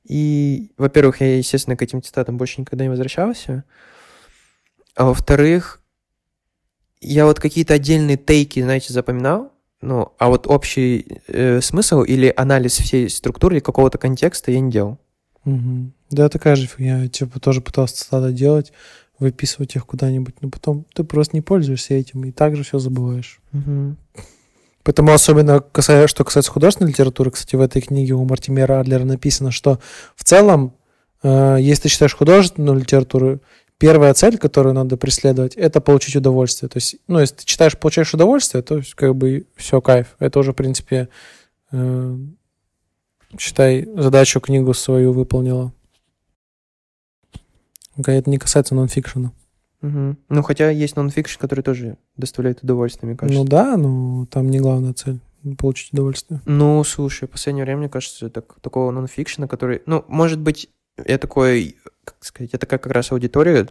И, во-первых, я, естественно, к этим цитатам больше никогда не возвращался. А во-вторых, я вот какие-то отдельные тейки, знаете, запоминал, ну, а вот общий э, смысл или анализ всей структуры или какого-то контекста я не делал. Мгм. Да, такая же фигня. Я типа тоже пытался цитаты делать, выписывать их куда-нибудь, но потом ты просто не пользуешься этим и также все забываешь. Поэтому особенно касая, что касается художественной литературы, кстати, в этой книге у Мартимера Адлера написано, что в целом, э, если ты читаешь художественную литературу, первая цель, которую надо преследовать, это получить удовольствие. То есть, ну, если ты читаешь, получаешь удовольствие, то есть, как бы все, кайф. Это уже, в принципе, э, считай, задачу, книгу свою выполнила. Это не касается нонфикшена. Мгм. Ну, хотя есть нонфикшн, который тоже доставляет удовольствие, мне кажется. Ну да, но там не главная цель получить удовольствие. Ну, слушай, в последнее время, мне кажется, так, такого нонфикшена, который... Ну, может быть, я такой, как сказать, я такая как раз аудитория,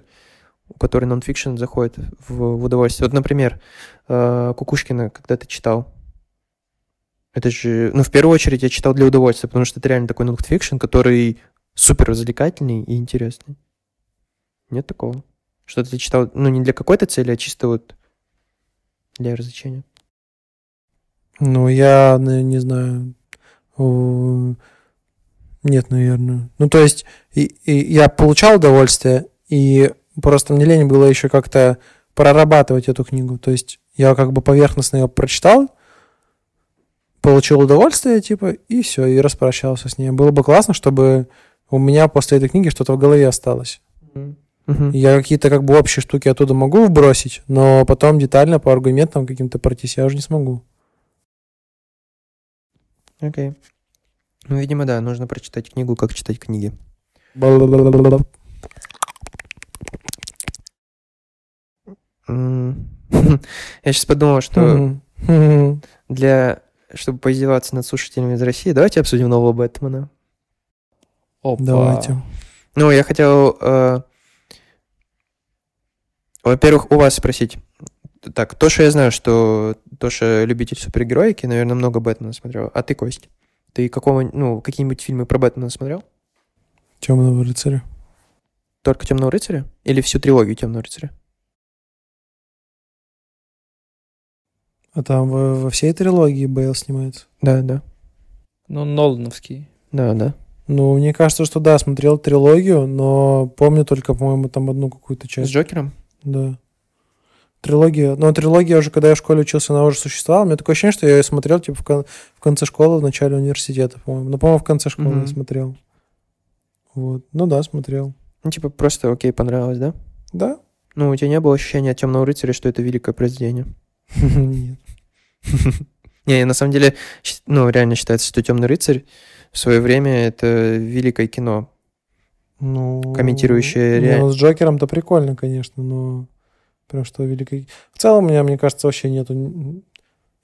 у которой нонфикшн заходит в, в удовольствие. Вот, например, э, Кукушкина, когда ты читал, это же... Ну, в первую очередь я читал для удовольствия, потому что это реально такой нонфикшн, который супер развлекательный и интересный. Нет такого? Что ты читал, ну, не для какой-то цели, а чисто вот для развлечения. Ну, я не знаю. Нет, наверное. Ну, то есть, и- и я получал удовольствие, и просто мне лень было еще как-то прорабатывать эту книгу. То есть, я как бы поверхностно ее прочитал, получил удовольствие, типа, и все, и распрощался с ней. Было бы классно, чтобы у меня после этой книги что-то в голове осталось. Мгм. Я какие-то как бы общие штуки оттуда могу вбросить, но потом детально по аргументам каким-то пройтись я уже не смогу. Окей. Ну, видимо, да, нужно прочитать книгу «Как читать книги». Я сейчас подумал, что для... Чтобы поиздеваться над слушателями из России, давайте обсудим нового Бэтмена. Опа. Давайте. Ну, я хотел, э, во-первых, у вас спросить. Так, то, что я знаю, что Тоша любитель супергероики, наверное, много Бэтмена смотрел. А ты, Кость? Ты какого, ну, какие-нибудь фильмы про Бэтмена смотрел? Темного рыцаря. Только Темного рыцаря? Или всю трилогию Темного рыцаря? А там во, во всей трилогии Бейл снимается. Да, да. Ну, Нолановский. Да, да. Ну, мне кажется, что да, смотрел трилогию, но помню только, по-моему, там одну какую-то С часть. Джокером? Да. Трилогия. Но трилогия уже, когда я в школе учился, она уже существовала. У меня такое ощущение, что я ее смотрел типа в, кон- в конце школы, в начале университета, по-моему. Ну, по-моему, в конце школы Мгм. я смотрел. Вот. Ну да, смотрел. Ну, типа, просто окей, понравилось, да? Да? Ну, у тебя не было ощущения от темного рыцаря, что это великое произведение? Нет. Не, на самом деле, ну, реально считается, что Темный рыцарь в свое время это великое кино. Ну, Комментирующее не, ре- ну, с Джокером-то прикольно, конечно, но прям что великое. В целом у меня, мне кажется, вообще нету...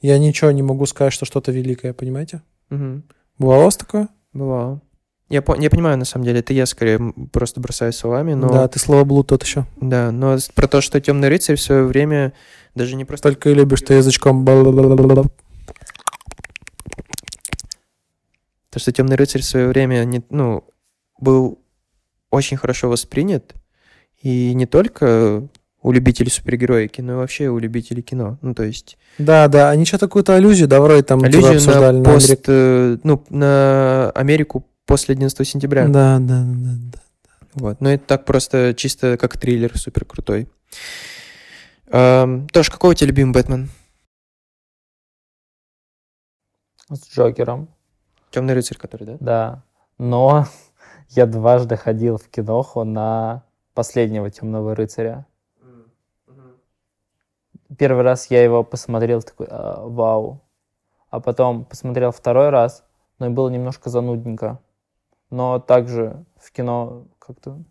Я ничего не могу сказать, что что-то великое, понимаете? Мгм. Бывало у вас такое? Бывало. Я, по- я понимаю, на самом деле, это я скорее просто бросаю словами, но... Да, ты слово блуд тот еще. Да, но про то, что Темный рыцарь в свое время даже не просто... Только и любишь ты язычком. То, что Темный рыцарь в свое время не, ну, был очень хорошо воспринят, и не только у любителей супергероики, но и вообще у любителей кино. Ну, то есть Да, да, они что-то какую-то аллюзию, да, вроде там типа, аллюзию обсуждали на, на пост, Америку. э, ну, на Америку после 11 сентября. Да, да, да, да. Вот. Но это так просто чисто как триллер супер крутой. Эм, Тош, какой у тебя любимый Бэтмен? С Джокером, Темный рыцарь, который, да? да. Но я дважды ходил в киноху на последнего Темного рыцаря. Первый раз я его посмотрел, такой, «А, вау. А потом посмотрел второй раз, но и было немножко занудненько. Но также в кино как-то...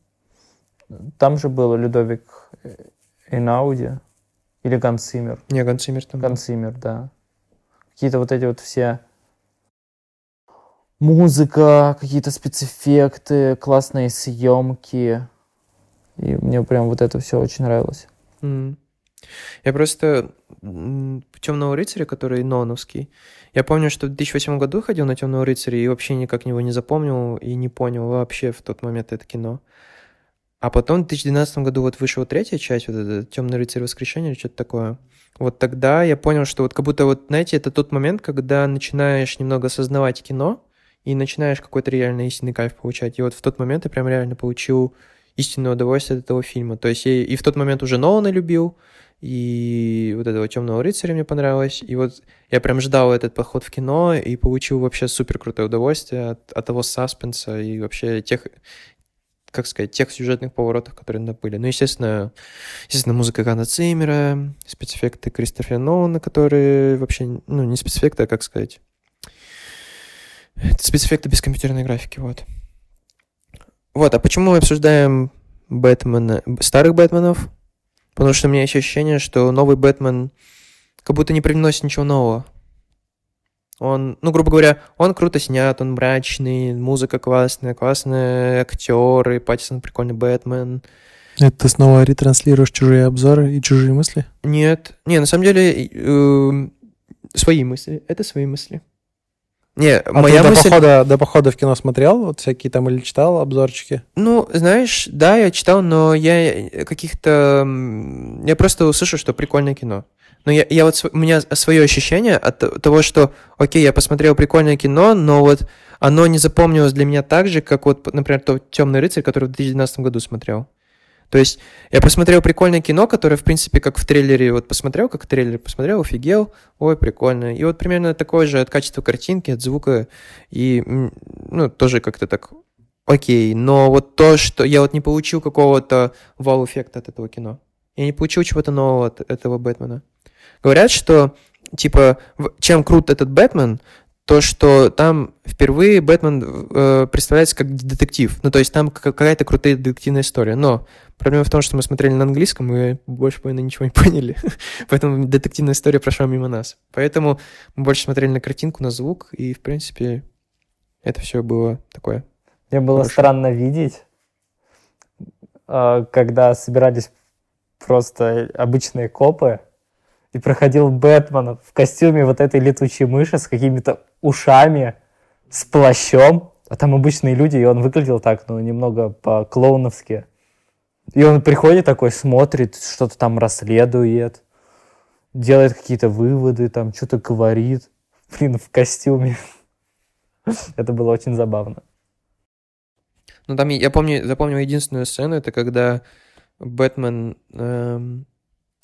Там же был Людовик э, Эйнауди или Гансимер. Не, Гансимер там. Гансимер, да. Какие-то вот эти вот все музыка, какие-то спецэффекты, классные съемки. И мне прям вот это все очень нравилось. М. Я просто Темного рыцаря, который Ноновский. Я помню, что в 2008 году ходил на Темного рыцаря и вообще никак его не запомнил и не понял вообще в тот момент это кино. А потом в 2012 году вот вышла третья часть, вот это Темный рыцарь воскрешения или что-то такое. Вот тогда я понял, что вот как будто вот, знаете, это тот момент, когда начинаешь немного осознавать кино и начинаешь какой-то реально истинный кайф получать. И вот в тот момент я прям реально получил истинное удовольствие от этого фильма. То есть я и в тот момент уже Нолана любил, и вот этого темного рыцаря мне понравилось. И вот я прям ждал этот поход в кино и получил вообще супер крутое удовольствие от, от того саспенса и вообще тех, как сказать, тех сюжетных поворотов, которые там были. Ну, естественно, естественно, музыка Ганна Циммера, спецэффекты Кристофера Нолана, которые вообще, ну, не спецэффекты, а как сказать, это спецэффекты без компьютерной графики, вот. Вот, а почему мы обсуждаем Бэтмена, старых Бэтменов? Потому что у меня есть ощущение, что новый Бэтмен как будто не привносит ничего нового. Он, ну, грубо говоря, он круто снят, он мрачный, музыка классная, классные актеры, Паттисон прикольный Бэтмен. Это ты снова ретранслируешь чужие обзоры и чужие мысли? Нет, не, на самом деле, э, свои мысли, это свои мысли. Не, А моя ты мысль... до, похода, до похода в кино смотрел? Вот всякие там или читал обзорчики? Ну, знаешь, да, я читал, но я каких-то... Я просто услышал, что прикольное кино. Но я, я вот... У меня свое ощущение от того, что, окей, я посмотрел прикольное кино, но вот оно не запомнилось для меня так же, как вот, например, тот «Темный рыцарь», который в 2012 году смотрел. То есть я посмотрел прикольное кино, которое, в принципе, как в трейлере, вот посмотрел, как трейлер посмотрел, офигел, ой, прикольно. И вот примерно такое же от качества картинки, от звука, и, ну, тоже как-то так окей. Но вот то, что я вот не получил какого-то вау-эффекта от этого кино. Я не получил чего-то нового от этого Бэтмена. Говорят, что, типа, чем крут этот Бэтмен, то, что там впервые Бэтмен э, представляется как детектив. Ну, то есть там ка- какая-то крутая детективная история. Но проблема в том, что мы смотрели на английском и больше половины ничего не поняли. Поэтому детективная история прошла мимо нас. Поэтому мы больше смотрели на картинку, на звук, и, в принципе, это все было такое. Мне было Хорошо. странно видеть, а, когда собирались просто обычные копы, и проходил Бэтмен в костюме вот этой летучей мыши с какими-то ушами, с плащом, а там обычные люди, и он выглядел так, ну, немного по-клоуновски. И он приходит такой, смотрит, что-то там расследует, делает какие-то выводы, там что-то говорит, блин, в костюме. Это было очень забавно. Ну, там, я помню, запомнил единственную сцену, это когда Бэтмен эм,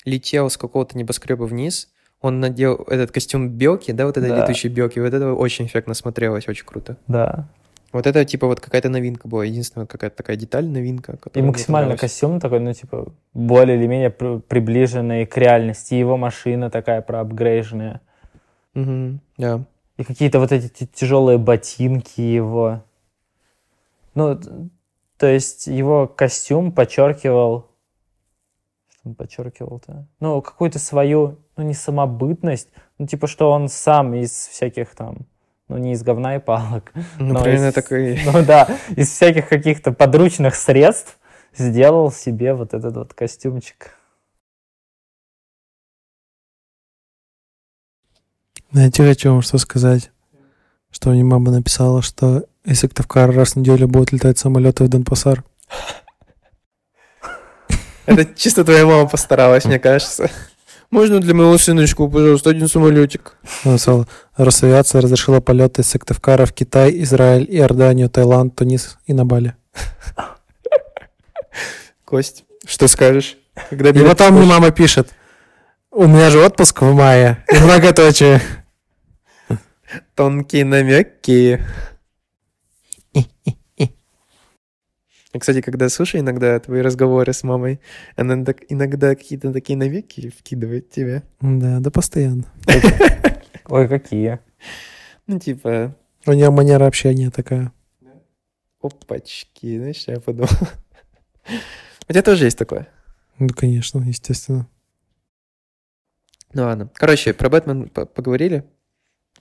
летел с какого-то небоскреба вниз, он надел этот костюм белки, да, вот этой Да. летучей белки, вот это очень эффектно смотрелось, очень круто. Да. Вот это, типа, вот какая-то новинка была, единственная какая-то такая деталь, новинка. И максимально костюм такой, ну, типа, более или менее при- приближенный к реальности. Его машина такая проапгрейженная. Мгм, да. И какие-то вот эти тяжелые ботинки его. Ну, то есть его костюм подчеркивал... Подчеркивал-то? Ну, какую-то свою, ну, не самобытность, ну, типа, что он сам из всяких там, ну, не из говна и палок, Ну, Но примерно из- такой... ну, да, из всяких каких-то подручных средств сделал себе вот этот вот костюмчик. Знаете, хочу вам что сказать. Что мне мама написала, что из Сыктывкара раз в неделю будут летать самолеты в Донпасар. Это чисто твоя мама постаралась, мне кажется. Можно для моего сыночку, пожалуйста, один самолетик? Росавиация разрешила полеты из Сыктывкара в Китай, Израиль, Иорданию, Таиланд, Тунис и на Бали. Кость, что скажешь? Когда И потом мне мама пишет, у меня же отпуск в мае, и многоточие. Тонкие намеки. И, Кстати, когда слушаю иногда твои разговоры с мамой, она так иногда какие-то такие намеки вкидывает тебе. Да, да постоянно. Ой, какие. Ну, типа, У нее манера общения такая. опачки, знаешь, я подумал. У тебя тоже есть такое? Ну, конечно, естественно. Ну ладно. Короче, про Бэтмен по- поговорили.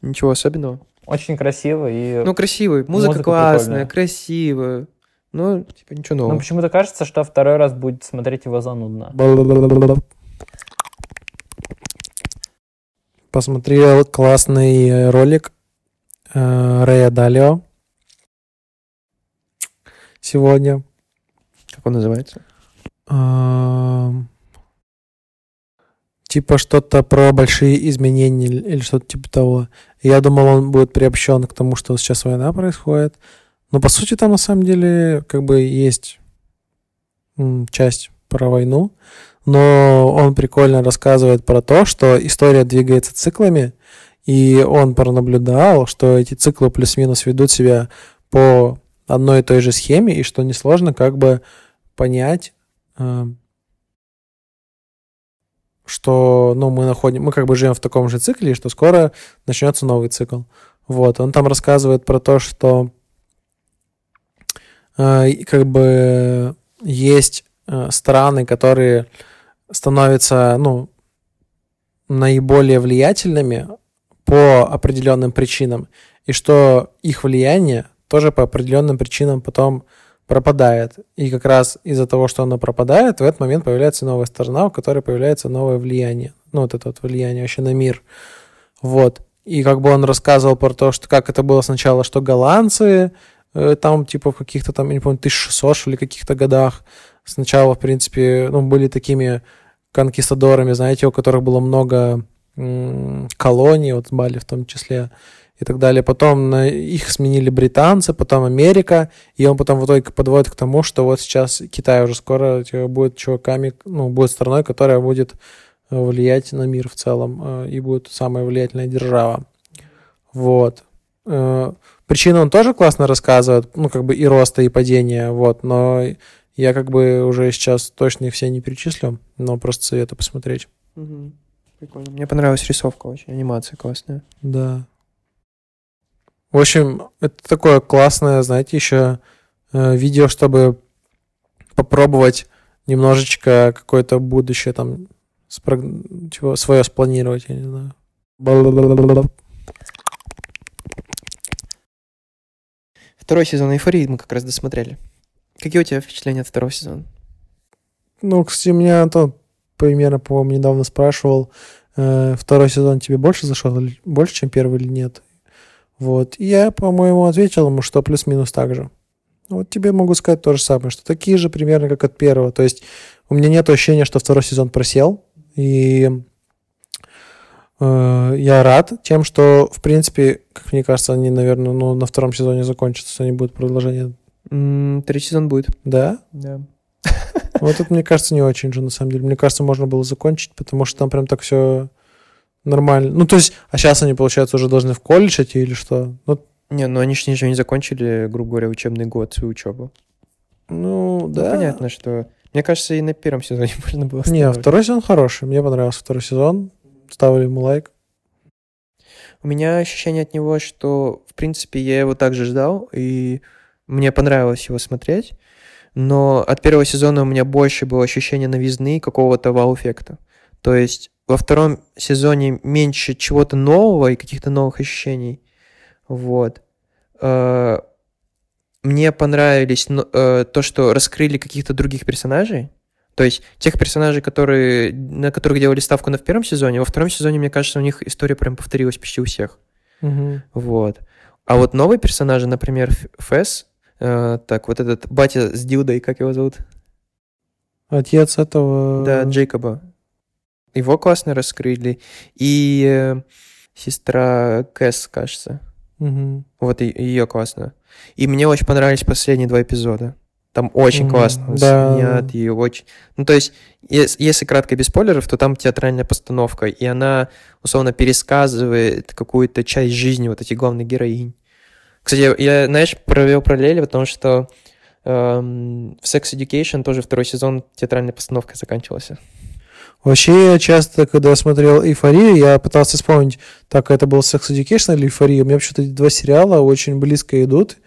Ничего особенного. Очень красиво и... Ну, красивый. Музыка, Музыка классная, прикольная. красивая. Ну, типа, ничего Ну, нового. почему-то кажется, что второй раз будет смотреть его занудно. Посмотрел классный э, ролик э, Рэя Далио сегодня. Как он называется? Ам, Типа что-то про большие изменения или или что-то типа того. Я думал, он будет приобщен к тому, что сейчас война происходит. Но по сути там на самом деле как бы есть часть про войну. Но он прикольно рассказывает про то, что история двигается циклами, и он пронаблюдал, что эти циклы плюс-минус ведут себя по одной и той же схеме, и что несложно как бы понять, э, что ну, мы находим, мы как бы живем в таком же цикле, и что скоро начнется новый цикл. Вот, он там рассказывает про то, что как бы есть э, страны, которые становятся, ну, наиболее влиятельными по определенным причинам, и что их влияние тоже по определенным причинам потом пропадает. И как раз из-за того, что оно пропадает, в этот момент появляется новая сторона, у которой появляется новое влияние. Ну, вот это вот влияние вообще на мир. Вот. И как бы он рассказывал про то, что как это было сначала, что голландцы там типа в каких-то там, я не помню, 1600 что ли, каких-то годах сначала, в принципе, ну, были такими конкистадорами, знаете, у которых было много колоний, вот Бали в том числе, и так далее. Потом на, их сменили британцы, потом Америка, и он потом в итоге подводит к тому, что вот сейчас Китай уже скоро типа, будет чуваками, ну, будет страной, которая будет э, влиять на мир в целом э, и будет самая влиятельная держава. Вот. Причины он тоже классно рассказывает, ну, как бы и роста, и падения, вот, но я как бы уже сейчас точно их все не перечислю, но просто советую посмотреть. Прикольно. Мне понравилась рисовка очень, анимация классная. Да. В общем, это такое классное, знаете, еще э, видео, чтобы попробовать немножечко какое-то будущее там спрог- чего, свое спланировать, я не знаю. Второй сезон «Эйфории» мы как раз досмотрели. Какие у тебя впечатления от второго сезона? Ну, кстати, меня Антон примерно, по-моему, недавно спрашивал, э, второй сезон тебе больше зашел, больше, чем первый или нет. Вот. И я, по-моему, ответил ему, что плюс-минус так же. Вот тебе могу сказать то же самое, что такие же примерно, как от первого. То есть у меня нет ощущения, что второй сезон просел. И я рад тем, что, в принципе, как мне кажется, они, наверное, ну, на втором сезоне закончатся, не будет продолжения. Третий сезон будет. Да? Да. Вот это, мне кажется, не очень же, на самом деле. Мне кажется, можно было закончить, потому что там прям так все нормально. Ну, то есть, а сейчас они, получается, уже должны в колледж идти или что? Ну, Не, ну они же не закончили, грубо говоря, учебный год, свою учебу. ну Ну, да. понятно, что... Мне кажется, и на первом сезоне можно было Не, второй сезон хороший. Мне понравился второй сезон. Ставили ему лайк. У меня ощущение от него, что, в принципе, я его также ждал, и мне понравилось его смотреть, но от первого сезона у меня больше было ощущение новизны какого-то вау-эффекта. То есть во втором сезоне меньше чего-то нового и каких-то новых ощущений. Вот. Э, Мне понравились э, то, что раскрыли каких-то других персонажей. То есть тех персонажей, которые, на которых делали ставку на в первом сезоне, во втором сезоне, мне кажется, у них история прям повторилась почти у всех. Мгм. Вот. А вот новые персонажи, например, Фэс, э, так, вот этот батя с Дилдой, как его зовут? Отец этого... Да, Джейкоба. Его классно раскрыли. И э, сестра Кэс, кажется. Мгм. Вот ее классно. И мне очень понравились последние два эпизода. Там очень Мгм, классно да. снят и очень... Ну, то есть, ес- если кратко без спойлеров, то там театральная постановка, и она, условно, пересказывает какую-то часть жизни вот этих главных героинь. Кстати, я, знаешь, провел параллели, потому что эм, в Sex Education тоже второй сезон театральной постановкой заканчивался. Вообще, я часто, когда смотрел «Эйфорию», я пытался вспомнить, так, это был «Sex Education» или «Эйфория». У меня вообще-то эти два сериала очень близко идут,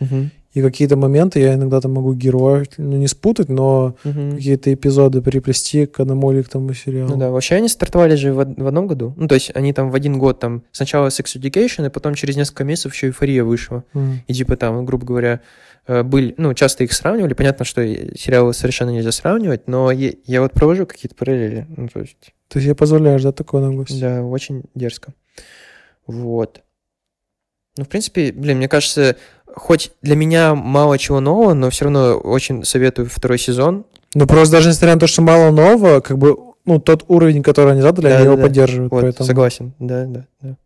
и какие-то моменты я иногда там могу героев, ну, не спутать, но Мгм. какие-то эпизоды приплести к одному или к тому сериалу. Ну да, вообще они стартовали же в, в одном году. Ну, то есть они там в один год там сначала Sex Education, и потом через несколько месяцев еще эйфория вышла. Мгм. И типа там, грубо говоря, э, были, ну, часто их сравнивали. Понятно, что сериалы совершенно нельзя сравнивать, но е- я вот провожу какие-то параллели. Ну, то есть, Ты себе позволяешь, да, такое наглость? да, очень дерзко. Вот. Ну, в принципе, блин, мне кажется, хоть для меня мало чего нового, но все равно очень советую второй сезон. Ну, просто даже несмотря на то, что мало нового, как бы, ну, тот уровень, который они задали, Да, они да, его да. поддерживают, Вот, поэтому... согласен, да, да, да.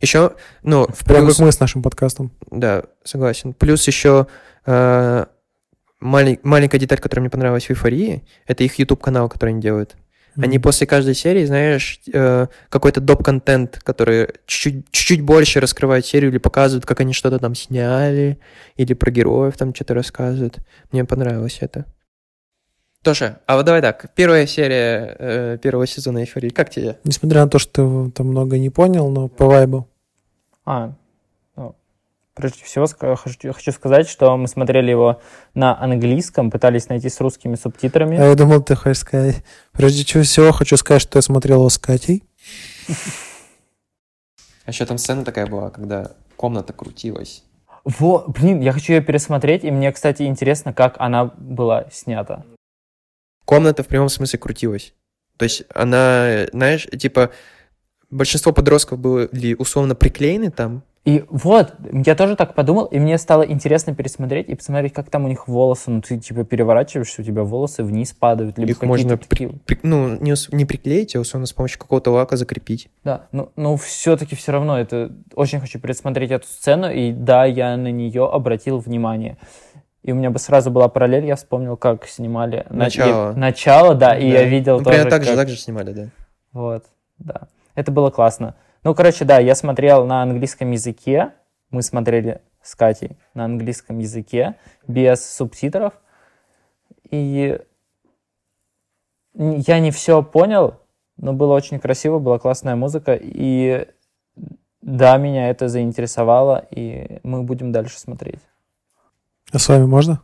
Еще, ну, в Прям плюс- как мы с нашим подкастом. Да, согласен. Плюс еще э, малень- маленькая деталь, которая мне понравилась в «Эйфории», это их YouTube-канал, который они делают. Они после каждой серии, знаешь, э, какой-то доп-контент, который чуть-чуть, чуть-чуть больше раскрывает серию или показывают, как они что-то там сняли, или про героев там что-то рассказывают. Мне понравилось это. Тоша, а вот давай так, первая серия э, первого сезона «Эйфории», как тебе? Несмотря на то, что ты там много не понял, но по вайбу. А, прежде всего хочу, сказать, что мы смотрели его на английском, пытались найти с русскими субтитрами. А я думал, ты хочешь сказать... Прежде всего, хочу сказать, что я смотрел его с Катей. А еще там сцена такая была, когда комната крутилась. Во, блин, я хочу ее пересмотреть, и мне, кстати, интересно, как она была снята. комната в прямом смысле крутилась. То есть она, знаешь, типа большинство подростков были условно приклеены там. И вот, я тоже так подумал, и мне стало интересно пересмотреть и посмотреть, как там у них волосы. Ну, ты типа переворачиваешься, у тебя волосы вниз падают. Либо Их можно такие- При- ну, не, не приклеить, а условно с помощью какого-то лака закрепить. Да, ну, ну все-таки все равно это очень хочу пересмотреть эту сцену, и да, я на нее обратил внимание. И у меня бы сразу была параллель, я вспомнил, как снимали на- Начало. и- начало, да, и Да. я видел ну, тоже. Так же, как- так же снимали, да. Вот, да. Это было классно. Ну, короче, да, я смотрел на английском языке. Мы смотрели с Катей на английском языке без субтитров. И я не все понял, но было очень красиво, была классная музыка. И да, меня это заинтересовало, и мы будем дальше смотреть. А с вами можно?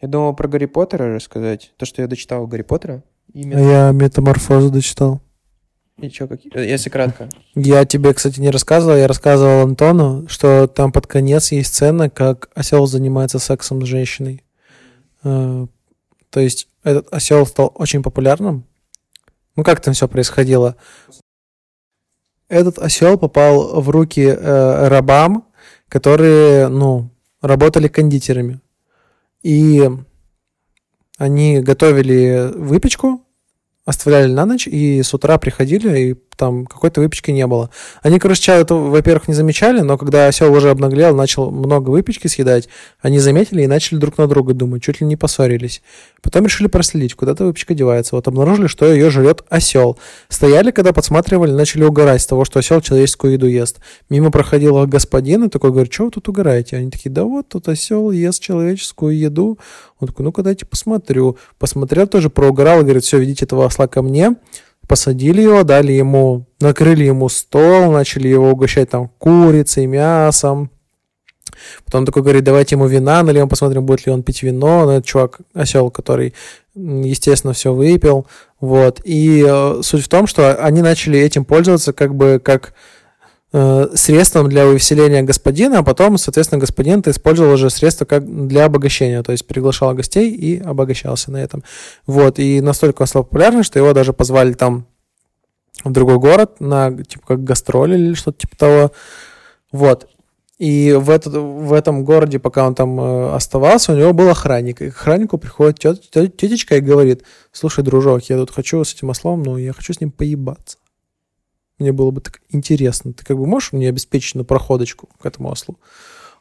Я думал про Гарри Поттера рассказать. То, что я дочитал Гарри Поттера. Имя. я метаморфозу дочитал. И чё, какие- э, Если кратко. Я тебе, кстати, не рассказывал, я рассказывал Антону, что там под конец есть сцена, как осел занимается сексом с женщиной. Э, То есть этот осел стал очень популярным. Ну как там все происходило? Этот осел попал в руки э, рабам, которые, ну, работали кондитерами. И они готовили выпечку, оставляли на ночь, и с утра приходили и там какой-то выпечки не было. Они, короче, сначала это, во-первых, не замечали, но когда осел уже обнаглел, начал много выпечки съедать, они заметили и начали друг на друга думать, чуть ли не поссорились. Потом решили проследить, куда-то выпечка девается. Вот обнаружили, что ее жрет осел. Стояли, когда подсматривали, начали угорать с того, что осел человеческую еду ест. Мимо проходил господин и такой говорит, что вы тут угораете? Они такие, да вот тут осел ест человеческую еду. Он такой, ну-ка дайте посмотрю. Посмотрел тоже, проугорал и говорит, все, ведите этого осла ко мне посадили его, дали ему, накрыли ему стол, начали его угощать там курицей, мясом. Потом такой говорит, давайте ему вина нальем, посмотрим, будет ли он пить вино. Ну, это чувак, осел, который, естественно, все выпил. Вот. И э, суть в том, что они начали этим пользоваться как бы как э, средством для увеселения господина, а потом, соответственно, господин это использовал уже средство как для обогащения, то есть приглашал гостей и обогащался на этом. Вот, и настолько он стал популярным, что его даже позвали там в другой город на, типа, как гастроли или что-то типа того. Вот. И в, этот, в этом городе, пока он там э, оставался, у него был охранник. И к охраннику приходит тет, тет, тетечка и говорит, слушай, дружок, я тут хочу с этим ослом, но я хочу с ним поебаться. Мне было бы так интересно. Ты как бы можешь мне обеспечить на проходочку к этому ослу?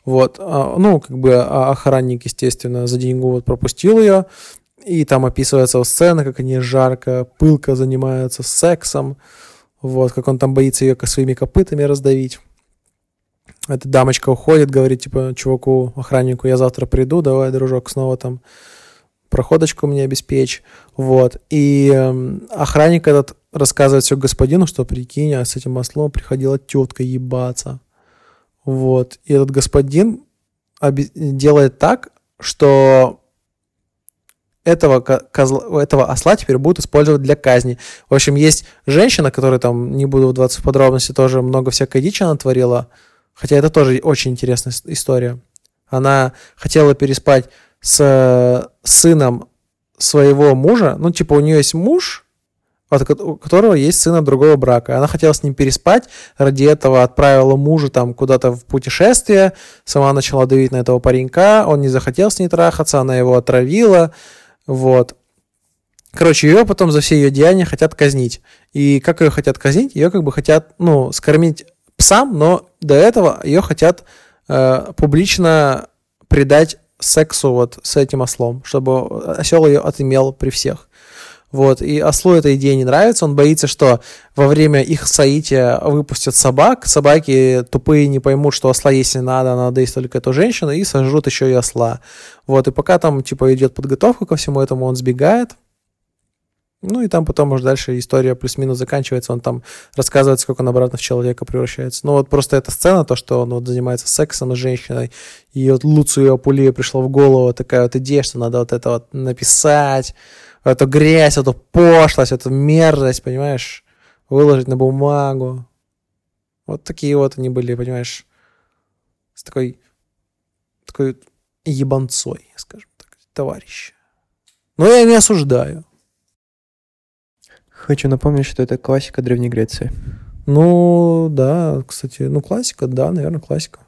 Вот. А, ну, как бы а охранник, естественно, за деньгу вот пропустил ее. И там описывается сцена, как они жарко, пылко занимаются сексом. Вот, как он там боится ее своими копытами раздавить. Эта дамочка уходит, говорит, типа, чуваку, охраннику, я завтра приду, давай, дружок, снова там проходочку мне обеспечь. Вот. И э, охранник этот рассказывает все господину, что прикинь, а с этим ослом приходила тетка ебаться. Вот. И этот господин делает так, что этого, козла, этого осла теперь будут использовать для казни. В общем, есть женщина, которая там, не буду вдаваться в подробности, тоже много всякой дичи она творила. Хотя это тоже очень интересная история. Она хотела переспать с сыном своего мужа. Ну, типа, у нее есть муж, у которого есть сын от другого брака. Она хотела с ним переспать, ради этого отправила мужа там куда-то в путешествие, сама начала давить на этого паренька, он не захотел с ней трахаться, она его отравила, вот. Короче, ее потом за все ее деяния хотят казнить. И как ее хотят казнить? Ее как бы хотят, ну, скормить псам, но до этого ее хотят э, публично предать сексу вот с этим ослом, чтобы осел ее отымел при всех. Вот, и ослу эта идея не нравится, он боится, что во время их соития выпустят собак, собаки тупые не поймут, что осла есть не надо, надо есть только эту женщину, и сожрут еще и осла. Вот, и пока там, типа, идет подготовка ко всему этому, он сбегает, ну и там потом уже дальше история плюс-минус заканчивается, он там рассказывает, сколько он обратно в человека превращается. Ну вот просто эта сцена, то, что он вот занимается сексом с женщиной, и вот Луцию Апулия пришла в голову такая вот идея, что надо вот это вот написать, эту грязь, эту пошлость, эту мерзость, понимаешь, выложить на бумагу. Вот такие вот они были, понимаешь, с такой, такой ебанцой, скажем так, товарищ. Но я не осуждаю. Хочу напомнить, что это классика Древней Греции. Ну, да, кстати, ну, классика, да, наверное, классика.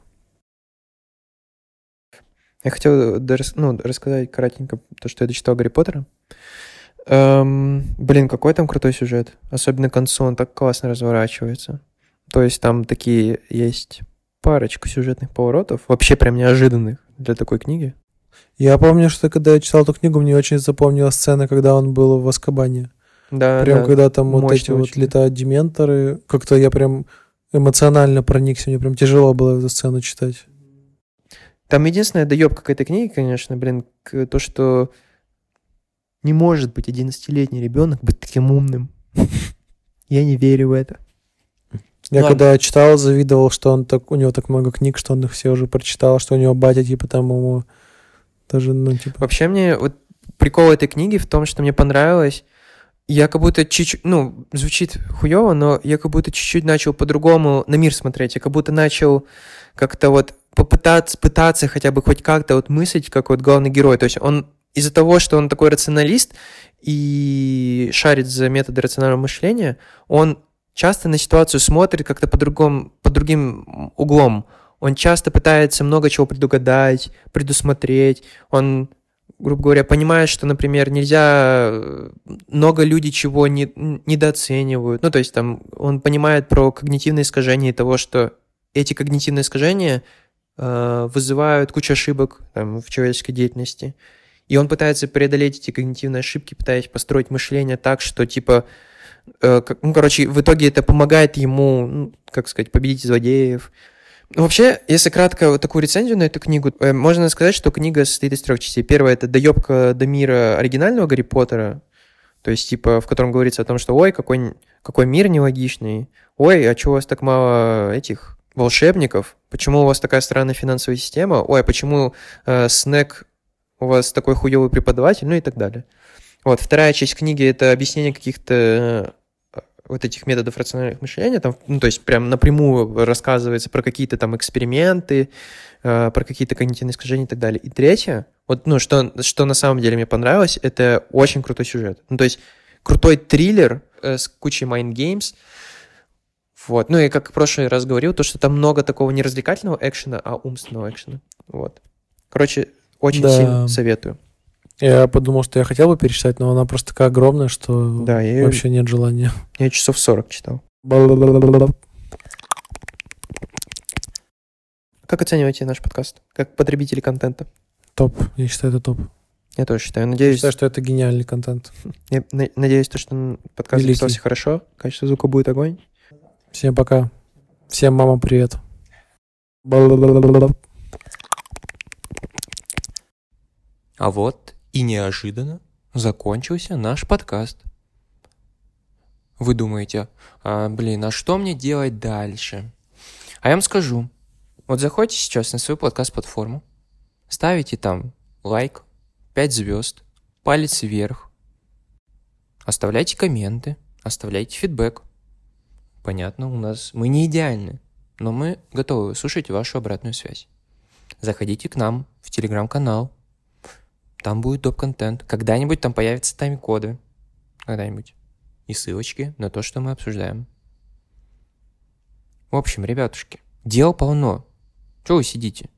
Я хотел ну, рассказать кратенько то, что я дочитал Гарри Поттера. Эм, блин, какой там крутой сюжет. Особенно к концу он так классно разворачивается. То есть там такие есть парочку сюжетных поворотов, вообще прям неожиданных для такой книги. Я помню, что когда я читал эту книгу, мне очень запомнилась сцена, когда он был в Аскабане. Да, Прям да. когда там вот эти Мощно вот очень. летают дементоры, как-то я прям эмоционально проникся, мне прям тяжело было эту сцену читать. Там единственная доебка к этой книге, конечно, блин, то, что не может быть 11-летний ребенок быть таким умным. Я не верю в это. Я Ладно. когда читал, завидовал, что он так, у него так много книг, что он их все уже прочитал, что у него батя, типа, там ему даже, ну, типа... Вообще мне вот прикол этой книги в том, что мне понравилось, я как будто чуть-чуть, ну, звучит хуево, но я как будто чуть-чуть начал по-другому на мир смотреть. Я как будто начал как-то вот попытаться, пытаться хотя бы хоть как-то вот мыслить, как вот главный герой. То есть он из-за того, что он такой рационалист и шарит за методы рационального мышления, он часто на ситуацию смотрит как-то по-другому, под другим углом. Он часто пытается много чего предугадать, предусмотреть. Он грубо говоря, понимает, что, например, нельзя... э, Много людей чего не, недооценивают. Ну, то есть там он понимает про когнитивные искажения и того, что эти когнитивные искажения э, вызывают кучу ошибок там, в человеческой деятельности. И он пытается преодолеть эти когнитивные ошибки, пытаясь построить мышление так, что, типа, э, ну, короче, в итоге это помогает ему, ну, как сказать, победить злодеев. Ну, вообще, если кратко вот такую рецензию на эту книгу, э, можно сказать, что книга состоит из трех частей. Первая — это доебка до мира оригинального Гарри Поттера, то есть, типа, в котором говорится о том, что, ой, какой, какой мир нелогичный, ой, а чего у вас так мало этих волшебников, почему у вас такая странная финансовая система, ой, а почему э, Снег у вас такой хуёвый преподаватель, ну и так далее. Вот, вторая часть книги — это объяснение каких-то э, вот этих методов рационального мышления, там, ну, то есть прям напрямую рассказывается про какие-то там эксперименты, э, про какие-то когнитивные искажения и так далее. И третье, вот, ну, что, что на самом деле мне понравилось, это очень крутой сюжет. Ну, то есть крутой триллер э, с кучей mind games, вот. Ну и как в прошлый раз говорил, то, что там много такого не развлекательного экшена, а умственного экшена. Вот. Короче, очень Да. сильно советую. Я подумал, что я хотел бы перечитать, но она просто такая огромная, что Да, я, вообще нет желания. я часов 40 читал. Как оцениваете наш подкаст? Как потребители контента? Топ. Я считаю, это топ. Я тоже считаю. Я Надеюсь, считаю, что это гениальный контент. я на- надеюсь, то, что подкаст Великий. записался хорошо. Качество звука будет огонь. Всем пока. Всем мама привет. А вот и неожиданно закончился наш подкаст. Вы думаете, «А, блин, а что мне делать дальше? А я вам скажу. Вот заходите сейчас на свою подкаст-платформу, ставите там лайк, 5 звезд, палец вверх, оставляйте комменты, оставляйте фидбэк. Понятно, у нас мы не идеальны, но мы готовы слушать вашу обратную связь. Заходите к нам в телеграм-канал, там будет доп-контент. Когда-нибудь там появятся тайм-коды. Когда-нибудь. И ссылочки на то, что мы обсуждаем. В общем, ребятушки, дел полно. Чего вы сидите?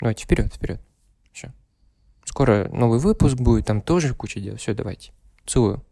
Давайте вперед, вперед. Все. Скоро новый выпуск будет, там тоже куча дел. Все, давайте. Целую.